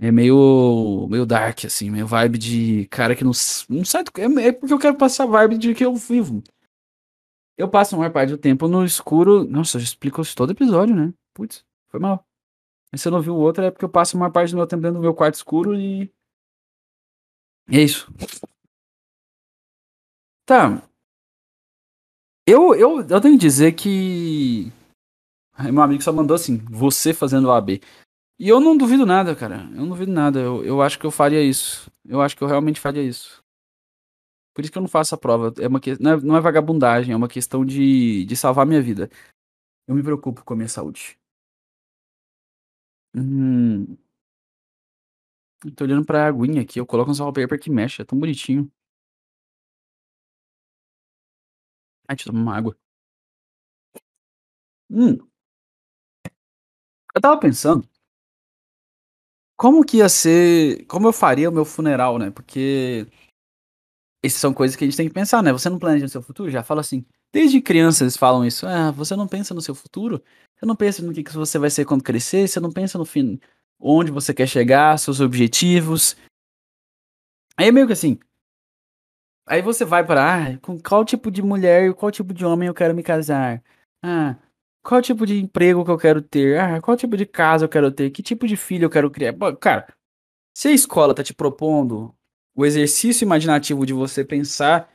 É meio. meio dark, assim, meio vibe de cara que não, não sai do. É, é porque eu quero passar vibe de que eu vivo. Eu passo a maior parte do tempo no escuro. Nossa, já explicou isso todo episódio, né? Putz, foi mal. Mas se eu não viu o outro, é porque eu passo a maior parte do meu tempo dentro do meu quarto escuro. E é isso. Tá. Eu, eu, eu tenho que dizer que. Meu amigo só mandou assim: você fazendo o AB. E eu não duvido nada, cara. Eu não duvido nada. Eu, eu acho que eu faria isso. Eu acho que eu realmente faria isso. Por isso que eu não faço a prova. É uma que... não, é, não é vagabundagem, é uma questão de, de salvar minha vida. Eu me preocupo com a minha saúde. Hum. Eu tô olhando pra aguinha aqui. Eu coloco um salvapaper que mexe. É tão bonitinho. Ai, deixa eu uma água. Hum. Eu tava pensando. Como que ia ser. Como eu faria o meu funeral, né? Porque essas são coisas que a gente tem que pensar, né? Você não planeja no seu futuro? Já fala assim. Desde criança eles falam isso. Ah, você não pensa no seu futuro? Você não pensa no que, que você vai ser quando crescer? Você não pensa no fim, onde você quer chegar, seus objetivos? Aí é meio que assim. Aí você vai para, ah, com qual tipo de mulher, qual tipo de homem eu quero me casar? Ah, Qual tipo de emprego que eu quero ter? Ah, qual tipo de casa eu quero ter? Que tipo de filho eu quero criar? Cara, se a escola tá te propondo o exercício imaginativo de você pensar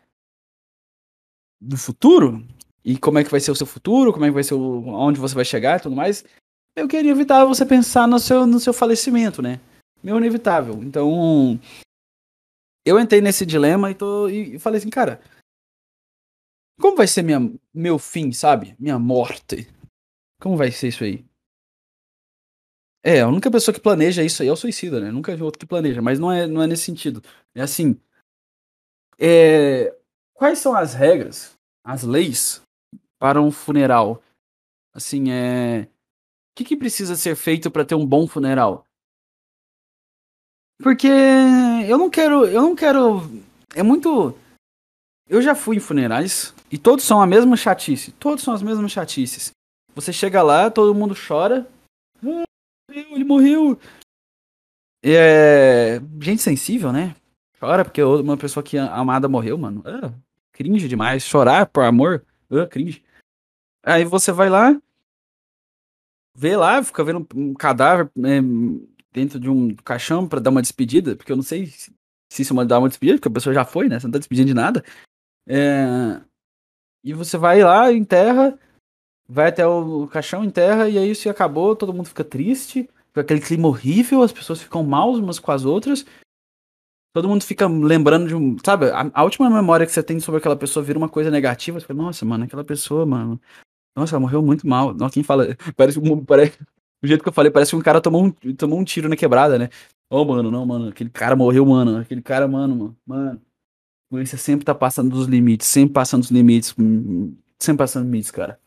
no futuro e como é que vai ser o seu futuro, como é que vai ser o, onde você vai chegar e tudo mais, eu queria evitar você pensar no seu, no seu falecimento, né? Meu inevitável. Então, eu entrei nesse dilema e, tô, e, e falei assim, cara, como vai ser minha, meu fim, sabe? Minha morte. Como vai ser isso aí? É, a única pessoa que planeja isso aí é o suicida, né? Nunca vi outro que planeja, mas não é, não é nesse sentido. É assim. É, quais são as regras, as leis para um funeral? Assim, é. O que, que precisa ser feito para ter um bom funeral? Porque eu não quero. Eu não quero. É muito. Eu já fui em funerais e todos são a mesma chatice. Todos são as mesmas chatices. Você chega lá, todo mundo chora. Ah, ele morreu. É. Gente sensível, né? Chora porque uma pessoa que amada morreu, mano. Ah, cringe demais. Chorar por amor. Ah, cringe. Aí você vai lá, vê lá, fica vendo um cadáver é, dentro de um caixão para dar uma despedida, porque eu não sei se, se isso é uma, dar uma despedida, porque a pessoa já foi, né? Você não tá despedindo de nada. É, e você vai lá, enterra, vai até o caixão, enterra, e aí isso acabou, todo mundo fica triste, fica aquele clima horrível, as pessoas ficam mal umas com as outras. Todo mundo fica lembrando de um. Sabe, a, a, última memória que você tem sobre aquela pessoa vira uma coisa negativa. Você fala, nossa, mano, aquela pessoa, mano. Nossa, ela morreu muito mal. Nossa, quem fala. Parece, parece, do jeito que eu falei, parece que um cara tomou um, tomou um tiro na quebrada, né? Ô, oh, mano, não, mano. Aquele cara morreu, mano. Aquele cara, mano, mano. Mano. Você sempre tá passando dos limites, sempre passando dos limites. Hum, sempre passando dos limites, cara.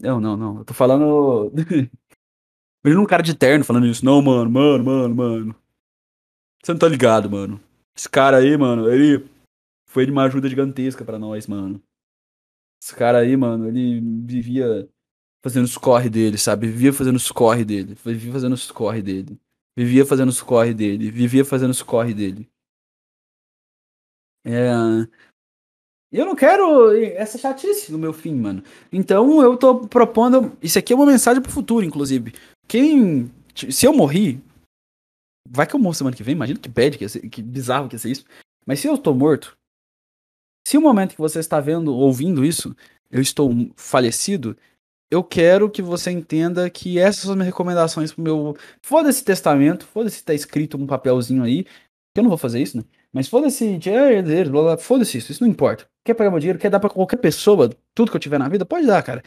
Não, não, não. Eu tô falando. Imagina um cara de terno falando isso. Não, mano, mano, mano, mano. Você não tá ligado, mano. Esse cara aí, mano, ele foi de uma ajuda gigantesca para nós, mano. Esse cara aí, mano, ele vivia fazendo os corre dele, sabe? Vivia fazendo os corre dele. Vivia fazendo os corre dele. Vivia fazendo os corre dele. Vivia fazendo os corre dele. É... Eu não quero essa chatice no meu fim, mano. Então eu tô propondo. Isso aqui é uma mensagem pro futuro, inclusive. Quem. Se eu morrer. Vai que eu morro semana que vem. Imagina que bad, que, ser, que bizarro que ia ser isso. Mas se eu tô morto. Se o momento que você está vendo, ouvindo isso, eu estou falecido, eu quero que você entenda que essas são as minhas recomendações pro meu. Foda-se testamento, foda-se tá escrito um papelzinho aí. Que eu não vou fazer isso, né? Mas foda-se, foda-se isso, isso não importa. Quer pegar meu dinheiro, quer dar pra qualquer pessoa tudo que eu tiver na vida, pode dar, cara.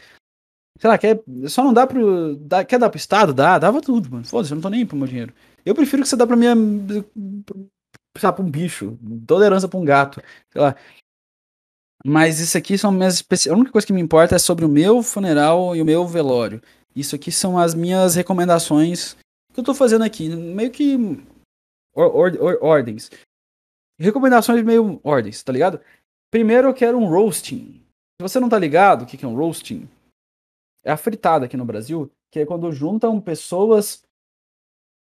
Sei lá, quer, só não dá pro. Dá, quer dar pro Estado? Dá, dava tudo, mano. Foda-se, eu não tô nem pro meu dinheiro. Eu prefiro que você dá pra minha. Sei lá, pra um bicho. Toda herança pra um gato. Sei lá. Mas isso aqui são minhas especi... A única coisa que me importa é sobre o meu funeral e o meu velório. Isso aqui são as minhas recomendações que eu tô fazendo aqui. Meio que. Or, or, or, ordens. Recomendações meio ordens, tá ligado? Primeiro eu quero um roasting. Se você não tá ligado o que é um roasting, é a fritada aqui no Brasil, que é quando juntam pessoas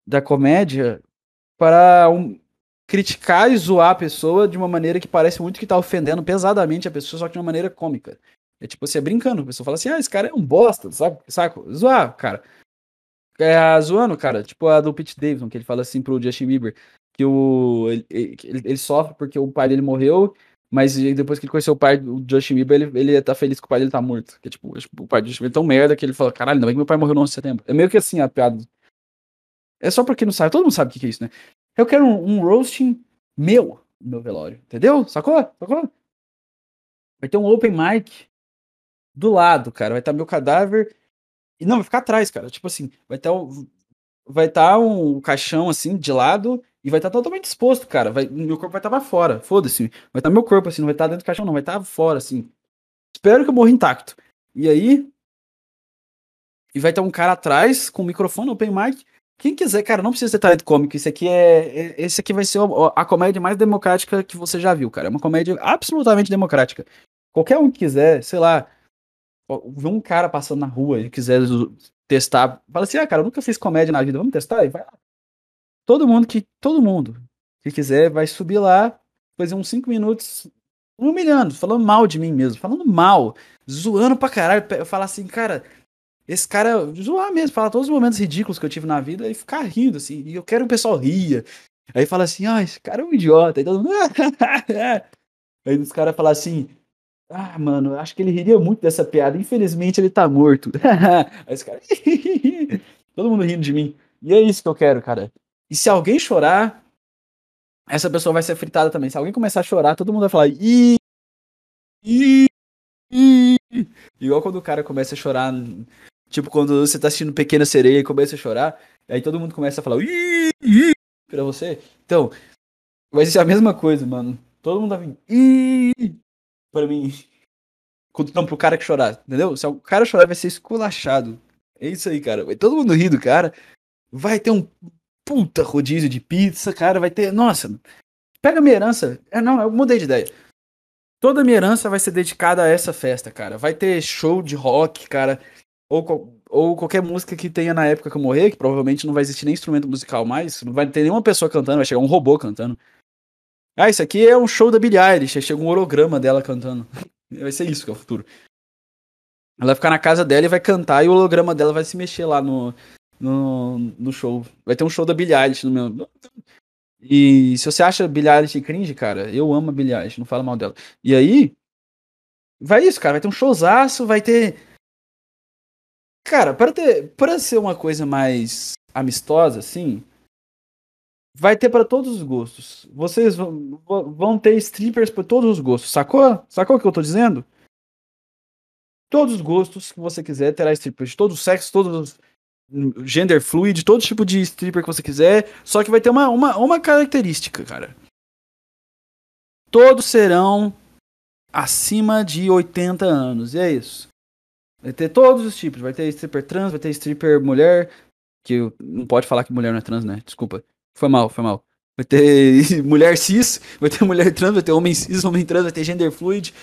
da comédia para um, criticar e zoar a pessoa de uma maneira que parece muito que tá ofendendo pesadamente a pessoa, só que de uma maneira cômica. É tipo, você é brincando, a pessoa fala assim, ah, esse cara é um bosta, sabe? Saco? Zoar, cara. É, zoando, cara, tipo a do Pete Davidson, que ele fala assim pro Justin Bieber, que o ele, ele, ele, sofre porque o pai dele morreu, mas depois que ele conheceu o pai do Justin Bieber, ele, ele tá feliz que o pai dele tá morto. Que tipo, o pai do Justin Bieber é tão merda que ele fala, caralho, ainda bem que meu pai morreu no 11 de setembro. É meio que assim a piada. É só porque não sabe, todo mundo sabe o que, que é isso, né? Eu quero um, um roasting meu no meu velório, entendeu? Sacou? Sacou? Vai ter um open mic do lado, cara. Vai estar tá meu cadáver. E não, vai ficar atrás, cara. Tipo assim, vai estar tá vai tá um caixão assim de lado e vai estar tá totalmente exposto, cara. Vai, meu corpo vai estar tá fora. Foda-se. Vai estar tá meu corpo assim, não vai estar dentro do caixão, não. Vai estar fora, assim. Espero que eu morra intacto. E aí. E vai ter um cara atrás com o microfone, open mic. Quem quiser, cara, não precisa ser talento cômico. Isso aqui é. é esse aqui vai ser a comédia mais democrática que você já viu, cara. É uma comédia absolutamente democrática. Qualquer um que quiser, sei lá, ver um cara passando na rua e quiser testar, fala assim: ah, cara, eu nunca fiz comédia na vida, vamos testar? E vai lá. Todo mundo que, todo mundo que quiser vai subir lá, fazer uns 5 minutos humilhando, falando mal de mim mesmo, falando mal, zoando pra caralho. Eu falar assim, cara, esse cara, zoar mesmo, falar todos os momentos ridículos que eu tive na vida e ficar rindo, assim. E eu quero que o pessoal ria. Aí fala assim, ah, esse cara é um idiota. Aí todo mundo. Aí os caras falam assim, ah, mano, acho que ele riria muito dessa piada. Infelizmente ele tá morto. Aí os caras. todo mundo rindo de mim. E é isso que eu quero, cara. E se alguém chorar, essa pessoa vai ser fritada também. Se alguém começar a chorar, todo mundo vai falar. Ih, ih, ih. Igual quando o cara começa a chorar. Tipo, quando você tá assistindo Pequena Sereia e começa a chorar, aí todo mundo começa a falar. Ih, pra você. Então, vai ser a mesma coisa, mano. Todo mundo vai vir. Ih, pra mim. Não, pro cara que chorar, entendeu? Se o cara chorar, vai ser esculachado. É isso aí, cara. Vai todo mundo rir do cara. Vai ter um puta rodízio de pizza, cara. Vai ter. Nossa, pega minha herança. É, não, eu mudei de ideia. Toda minha herança vai ser dedicada a essa festa, cara. Vai ter show de rock, cara. Ou, ou qualquer música que tenha na época que eu morrer, que provavelmente não vai existir nem instrumento musical mais. Não vai ter nenhuma pessoa cantando, vai chegar um robô cantando. Ah, isso aqui é um show da Billie Eilish. Aí chega um holograma dela cantando. Vai ser isso que é o futuro. Ela vai ficar na casa dela e vai cantar e o holograma dela vai se mexer lá no, no, no show. Vai ter um show da Billie Eilish no meu. E se você acha Billie Eilish cringe, cara, eu amo a Billie Eilish, não fala mal dela. E aí, vai isso, cara, vai ter um showzaço, vai ter. Cara, para ter, para ser uma coisa mais amistosa, assim, vai ter para todos os gostos. Vocês vão, vão ter strippers para todos os gostos, sacou? Sacou o que eu tô dizendo? Todos os gostos que você quiser terá strippers de todos os sexos, todos os gender fluid, todo tipo de stripper que você quiser, só que vai ter uma, uma, uma característica, cara. Todos serão acima de 80 anos, e é isso. Vai ter todos os tipos, vai ter stripper trans, vai ter stripper mulher, que não pode falar que mulher não é trans, né? Desculpa. Foi mal, foi mal. Vai ter mulher cis, vai ter mulher trans, vai ter homem cis, homem trans, vai ter gender fluid,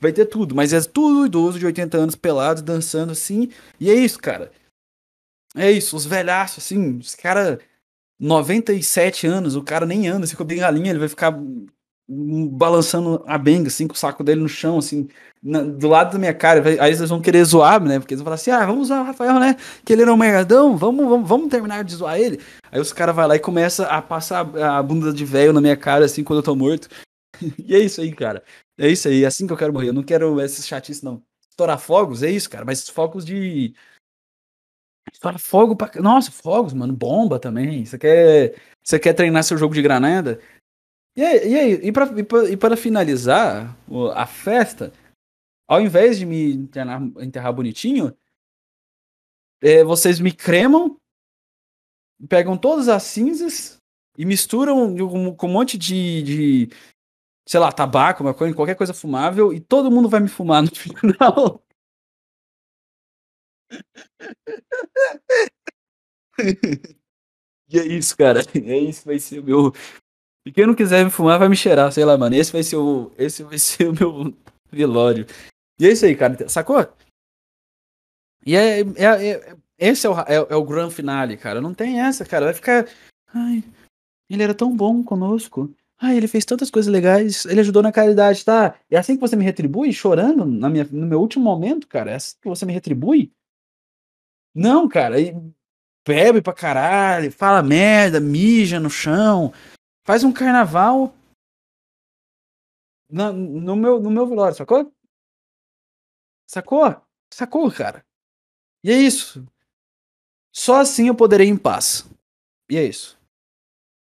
vai ter tudo, mas é tudo idoso de 80 anos pelados, dançando assim, e é isso, cara. É isso, os velhaços, assim, os cara 97 anos, o cara nem anda, se ficou bem galinha, ele vai ficar balançando a benga, assim, com o saco dele no chão, assim, na, do lado da minha cara. Aí eles vão querer zoar, né? Porque eles vão falar assim: ah, vamos zoar o Rafael, né? Que ele era um mergadão, vamos, vamos, vamos terminar de zoar ele. Aí os caras vão lá e começam a passar a bunda de velho na minha cara, assim, quando eu tô morto. e é isso aí, cara. É isso aí, é assim que eu quero morrer. Eu não quero esses chatices, não. Estourar fogos, é isso, cara, mas fogos de Fala fogo pra. Nossa, fogos, mano. Bomba também. Você quer, você quer treinar seu jogo de granada? E aí, e, aí, e, pra, e, pra, e para finalizar a festa, ao invés de me enterrar, enterrar bonitinho, é, vocês me cremam, pegam todas as cinzas e misturam com, com um monte de, de, sei lá, tabaco, uma coisa, qualquer coisa fumável, e todo mundo vai me fumar no final. e é isso, cara. É isso vai ser o meu. E quem não quiser me fumar vai me cheirar, sei lá, mano. Esse vai ser o, esse vai ser o meu velório. E é isso aí, cara. Sacou? E é, é, é, esse é o, é, é o grand finale, cara. Não tem essa, cara. Vai ficar. Ai, ele era tão bom conosco. Ai, ele fez tantas coisas legais. Ele ajudou na caridade, tá? É assim que você me retribui? Chorando na minha, no meu último momento, cara? É assim que você me retribui? Não, cara, aí bebe pra caralho, fala merda, mija no chão, faz um carnaval na, no, meu, no meu velório, sacou? Sacou? Sacou, cara? E é isso. Só assim eu poderei ir em paz. E é isso.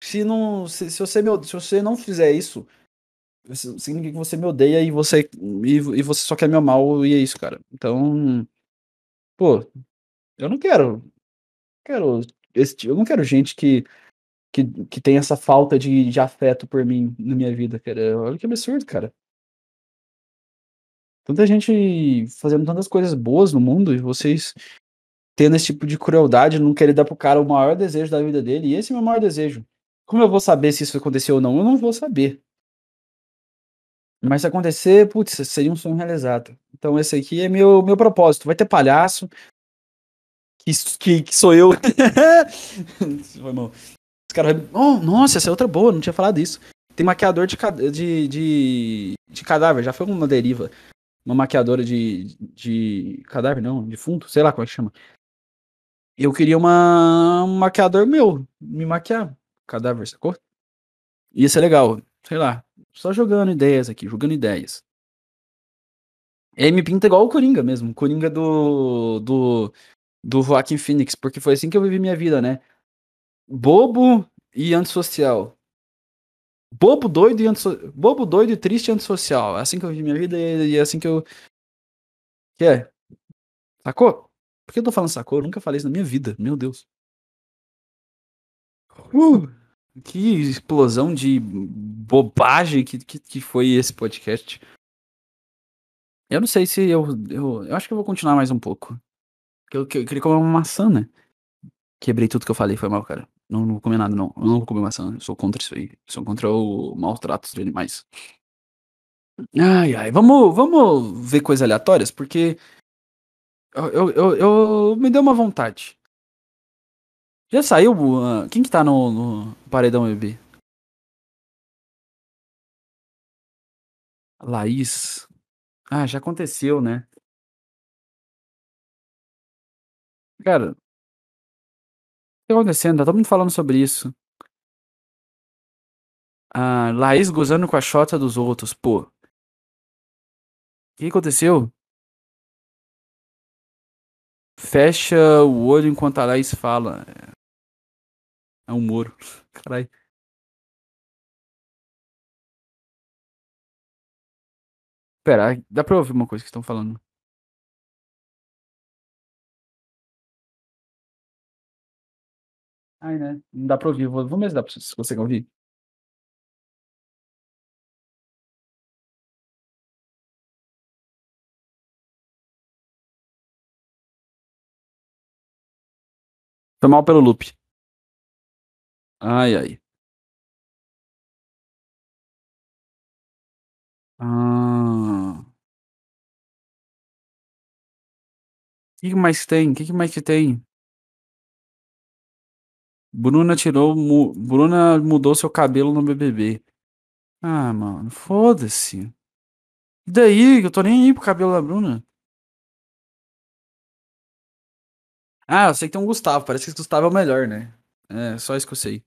Se não, se, se você me, se você não fizer isso, significa que você me odeia e você e, e você só quer meu mal e é isso, cara. Então, pô, eu não quero. Quero esse, eu não quero gente que, que, que tem essa falta de, de afeto por mim na minha vida, cara. Olha que absurdo, cara. Tanta gente fazendo tantas coisas boas no mundo e vocês tendo esse tipo de crueldade, não querer dar pro cara o maior desejo da vida dele. E esse é o meu maior desejo. Como eu vou saber se isso aconteceu ou não? Eu não vou saber. Mas se acontecer, putz, seria um sonho realizado. Então esse aqui é meu, meu propósito. Vai ter palhaço, que, que, que sou eu. Foi mal. Os caras, oh, nossa, essa é outra boa, não tinha falado isso. tem maquiador de, de, de, de cadáver, já foi uma deriva. Uma maquiadora de, de cadáver, não, defunto, sei lá como é que chama. Eu queria uma, um maquiador meu, me maquiar, cadáver, sacou? Ia ser legal, sei lá, só jogando ideias aqui, jogando ideias. E aí me pinta igual o Coringa mesmo, Coringa do, do, do Joaquim Phoenix, porque foi assim que eu vivi minha vida, né? Bobo e antissocial. Bobo, doido e antisso... Bobo, doido, triste e antissocial. É assim que eu vivi minha vida e é assim que eu. Que é? Sacou? Por que eu tô falando sacou? Eu nunca falei isso na minha vida, meu Deus. Uh, que explosão de bobagem que, que, que foi esse podcast. Eu não sei se eu, eu. Eu acho que eu vou continuar mais um pouco. Eu, eu, eu queria comer uma maçã, né? Quebrei tudo que eu falei, foi mal, cara. Não, não vou comer nada, não. Eu não vou comer maçã. Eu sou contra isso aí. Eu sou contra o maus tratos de animais. Ai, ai. Vamos, vamos ver coisas aleatórias, porque. Eu, eu, eu, eu me deu uma vontade. Já saiu? Uh, quem que tá no, no paredão bebê? Laís. Ah, já aconteceu, né? Cara, que tá acontecendo? Tá todo mundo falando sobre isso. Ah, Laís gozando com a chota dos outros, pô. O que aconteceu? Fecha o olho enquanto a Laís fala. É um muro. Caralho. Pera, dá pra ouvir uma coisa que estão falando. Ai, né? Não dá pra ouvir. Vou, vamos ver se dá pra se você ouvir. Foi mal pelo loop. Ai, ai. Ah. O que mais tem? O que mais que tem? Bruna tirou. Mu Bruna mudou seu cabelo no BBB. Ah, mano, foda-se. E daí? Eu tô nem aí pro cabelo da Bruna. Ah, eu sei que tem um Gustavo. Parece que esse Gustavo é o melhor, né? É, só isso que eu sei.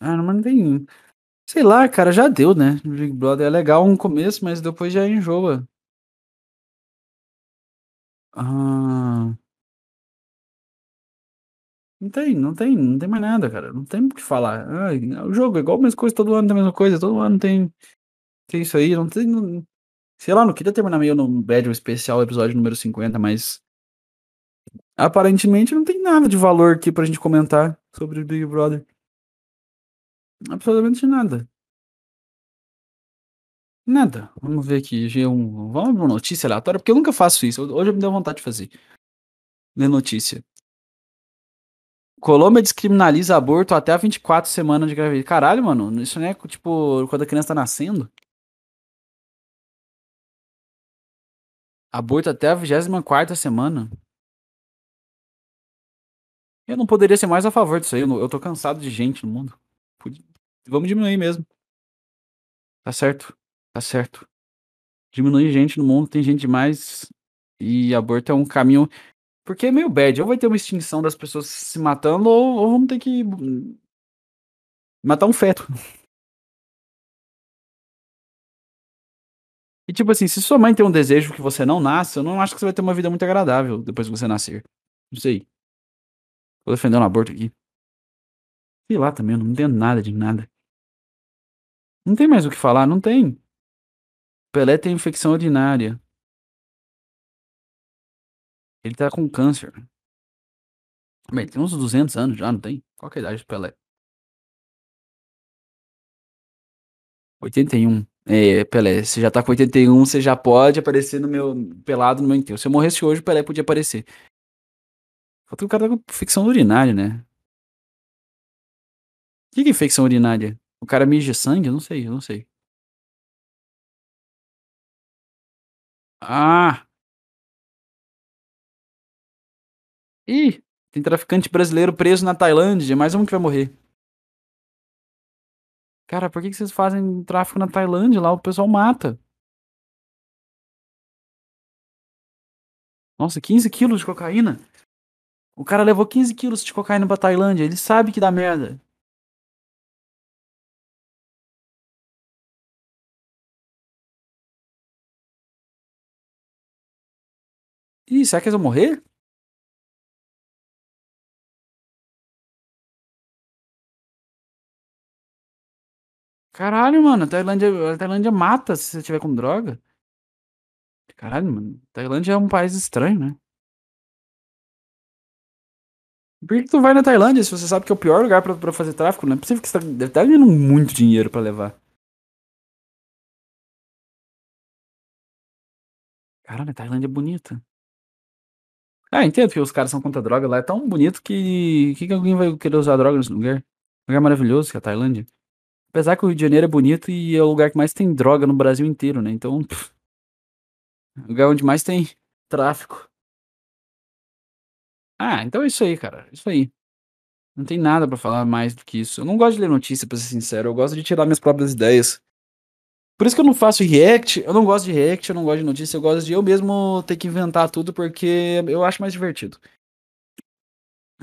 Ah, mas não tem. Sei lá, cara, já deu, né? Big Brother é legal no começo, mas depois já enjoa. Ah. Não tem, não tem, não tem mais nada, cara. Não tem o que falar. Ah, o jogo é igual a mesma coisa, todo ano tem a mesma coisa, todo ano tem. Tem isso aí, não tem. Não... Sei lá, não queria terminar meio no bad um especial episódio número 50, mas. Aparentemente não tem nada de valor aqui pra gente comentar sobre o Big Brother. Absolutamente nada. Nada. Vamos ver aqui. G1. Vamos ver uma notícia aleatória, porque eu nunca faço isso. Hoje eu me deu vontade de fazer. Ler notícia. Colômbia descriminaliza aborto até a 24 semanas de gravidez. Caralho, mano. Isso não é tipo quando a criança tá nascendo? Aborto até a 24 semana. Eu não poderia ser mais a favor disso aí. Eu tô cansado de gente no mundo. Vamos diminuir mesmo. Tá certo. Tá certo. Diminuir gente no mundo, tem gente demais. E aborto é um caminho. Porque é meio bad. Ou vai ter uma extinção das pessoas se matando, ou, ou vamos ter que. Matar um feto. E tipo assim, se sua mãe tem um desejo que você não nasce, eu não acho que você vai ter uma vida muito agradável depois que você nascer. Não sei. Tô defendendo o aborto aqui. Sei lá também, eu não entendo nada de nada. Não tem mais o que falar, não tem. Pelé tem infecção urinária. Ele tá com câncer. Bem, tem uns 200 anos já, não tem? Qual é a idade do Pelé? 81. É, Pelé, você já tá com 81, você já pode aparecer no meu pelado no meu enterro. Se eu morresse hoje, o Pelé podia aparecer. Falta que o cara tá com infecção urinária, né? O que, que é infecção urinária? O cara mija sangue? Eu não sei, eu não sei. Ah! Ih! Tem traficante brasileiro preso na Tailândia, mais um que vai morrer. Cara, por que, vocês fazem tráfico na Tailândia? Lá o pessoal mata. Nossa, 15 quilos de cocaína? O cara levou 15 quilos de cocaína pra Tailândia. Ele sabe que dá merda. Ih, será que eles vão morrer? Caralho, mano, a Tailândia, a Tailândia mata se você tiver com droga. Caralho, mano, Tailândia é um país estranho, né? Por que, que tu vai na Tailândia se você sabe que é o pior lugar pra, pra fazer tráfico? Não é possível que você tá, deve estar ganhando muito dinheiro pra levar. Caralho, a Tailândia é bonita. Ah, entendo que os caras são contra a droga lá. É tão bonito que. que, que alguém vai querer usar droga nesse lugar? Um lugar maravilhoso que é a Tailândia. Apesar que o Rio de Janeiro é bonito e é o lugar que mais tem droga no Brasil inteiro, né? Então. Pff, é lugar onde mais tem tráfico. Ah, então é isso aí, cara. Isso aí. Não tem nada pra falar mais do que isso. Eu não gosto de ler notícia, pra ser sincero. Eu gosto de tirar minhas próprias ideias. Por isso que eu não faço react. Eu não gosto de react, eu não gosto de notícia. Eu gosto de eu mesmo ter que inventar tudo porque eu acho mais divertido.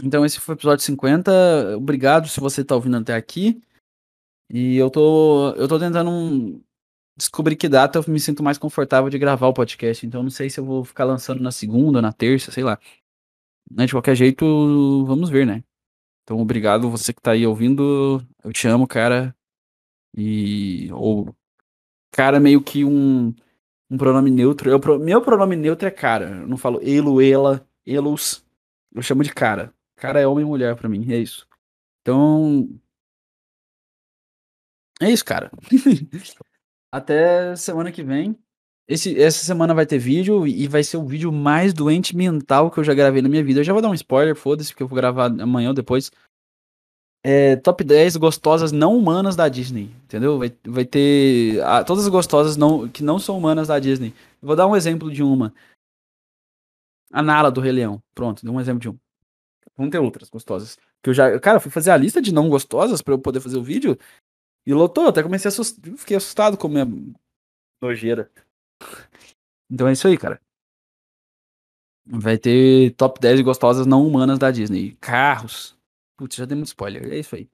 Então esse foi o episódio 50. Obrigado se você tá ouvindo até aqui. E eu tô, eu tô tentando um- descobrir que data eu me sinto mais confortável de gravar o podcast. Então não sei se eu vou ficar lançando na segunda, na terça, sei lá. Né, De qualquer jeito, vamos ver, né? Então obrigado você que tá aí ouvindo. Eu te amo, cara. E. Ou. Cara, meio que um. Um pronome neutro. Eu, meu pronome neutro é cara. Eu não falo elo, ela, elos. Eu chamo de cara. Cara é homem e mulher pra mim. É isso. Então. É isso, cara. Até semana que vem. Esse, essa semana vai ter vídeo e vai ser o vídeo mais doente mental que eu já gravei na minha vida. Eu já vou dar um spoiler, foda-se, porque eu vou gravar amanhã ou depois. É, top 10 gostosas não humanas da Disney, entendeu? Vai, vai ter ah, todas as gostosas não, que não são humanas da Disney. Vou dar um exemplo de uma. A Nala do Rei Leão. Pronto, dei um exemplo de uma. Vão ter outras gostosas. Que eu já, cara, fui fazer a lista de não gostosas pra eu poder fazer o vídeo e lotou. Até comecei a assustar, fiquei assustado com a minha nojeira. Então é isso aí, cara. Vai ter top 10 gostosas não humanas da Disney. Carros. Putz, já dei muito spoiler. É isso aí.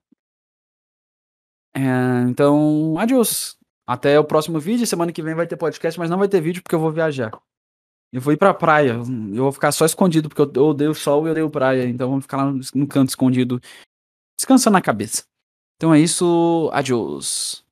É, então, adiós. Até o próximo vídeo. Semana que vem vai ter podcast, mas não vai ter vídeo porque eu vou viajar. Eu vou ir pra praia. Eu vou ficar só escondido porque eu odeio sol e eu odeio praia. Então vamos ficar lá no, canto escondido, descansando a cabeça. Então é isso. Adiós.